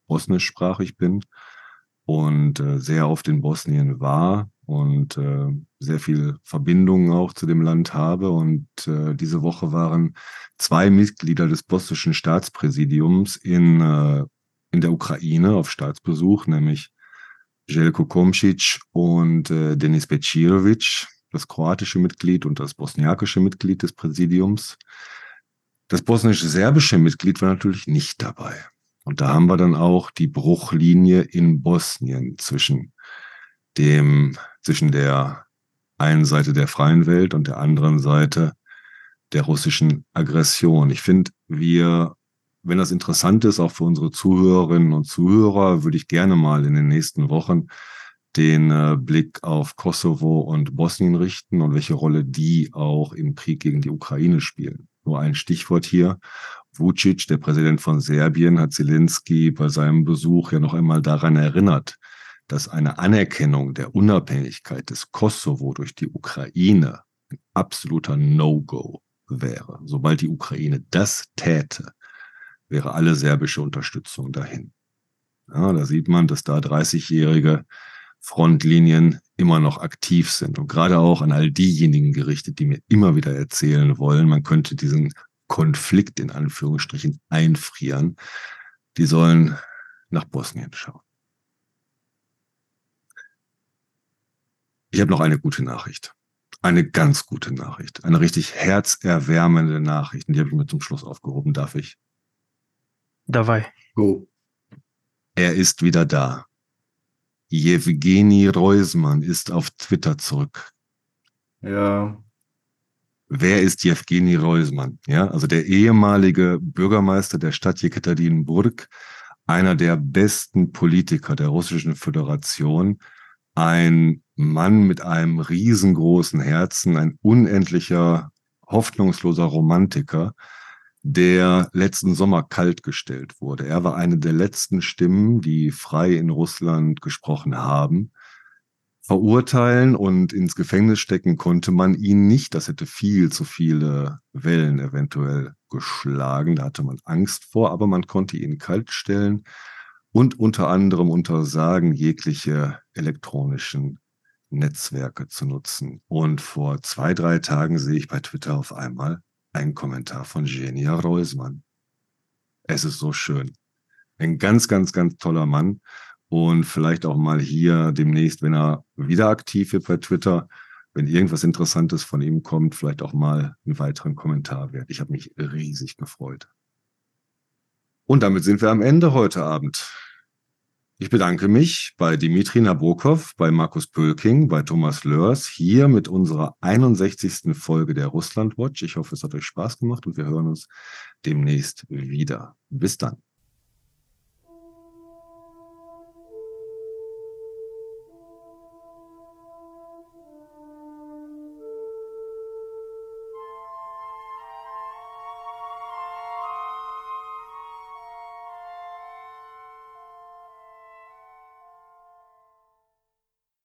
bosnischsprachig bin. und äh, sehr oft in Bosnien war und äh, sehr viel Verbindungen auch zu dem Land habe. Und äh, diese Woche waren zwei Mitglieder des bosnischen Staatspräsidiums in, äh, in der Ukraine auf Staatsbesuch, nämlich Jelko Komšić und äh, Denis Becirovic, das kroatische Mitglied und das bosniakische Mitglied des Präsidiums. Das bosnisch-serbische Mitglied war natürlich nicht dabei. Und da haben wir dann auch die Bruchlinie in Bosnien zwischen dem, zwischen der einen Seite der freien Welt und der anderen Seite der russischen Aggression. Ich finde, wir, wenn das interessant ist, auch für unsere Zuhörerinnen und Zuhörer, würde ich gerne mal in den nächsten Wochen den äh, Blick auf Kosovo und Bosnien richten und welche Rolle die auch im Krieg gegen die Ukraine spielen. Nur ein Stichwort hier. Vucic, der Präsident von Serbien, hat Zelensky bei seinem Besuch ja noch einmal daran erinnert, dass eine Anerkennung der Unabhängigkeit des Kosovo durch die Ukraine ein absoluter No-Go wäre. Sobald die Ukraine das täte, wäre alle serbische Unterstützung dahin. Ja, da sieht man, dass da 30-jährige Frontlinien immer noch aktiv sind und gerade auch an all diejenigen gerichtet, die mir immer wieder erzählen wollen, man könnte diesen Konflikt in Anführungsstrichen einfrieren. Die sollen nach Bosnien schauen. Ich habe noch eine gute Nachricht. Eine ganz gute Nachricht. Eine richtig herzerwärmende Nachricht. Und die habe ich mir zum Schluss aufgehoben. Darf ich? Dabei. Go. Er ist wieder da. Jewgeni Reusmann ist auf Twitter zurück. Ja. Wer ist Jewgeni Reusmann? Ja, also der ehemalige Bürgermeister der Stadt Jekaterinburg, einer der besten Politiker der Russischen Föderation, ein Mann mit einem riesengroßen Herzen, ein unendlicher, hoffnungsloser Romantiker, der letzten Sommer kaltgestellt wurde. Er war eine der letzten Stimmen, die frei in Russland gesprochen haben. Verurteilen und ins Gefängnis stecken konnte man ihn nicht. Das hätte viel zu viele Wellen eventuell geschlagen. Da hatte man Angst vor, aber man konnte ihn kaltstellen und unter anderem untersagen, jegliche elektronischen Netzwerke zu nutzen. Und vor zwei, drei Tagen sehe ich bei Twitter auf einmal, ein Kommentar von Genia Reusmann. Es ist so schön. Ein ganz, ganz, ganz toller Mann. Und vielleicht auch mal hier demnächst, wenn er wieder aktiv wird bei Twitter, wenn irgendwas Interessantes von ihm kommt, vielleicht auch mal einen weiteren Kommentar wert. Ich habe mich riesig gefreut. Und damit sind wir am Ende heute Abend. Ich bedanke mich bei Dimitri Nabokov, bei Markus Pölking, bei Thomas Lörs hier mit unserer 61. Folge der Russland Watch. Ich hoffe, es hat euch Spaß gemacht und wir hören uns demnächst wieder. Bis dann.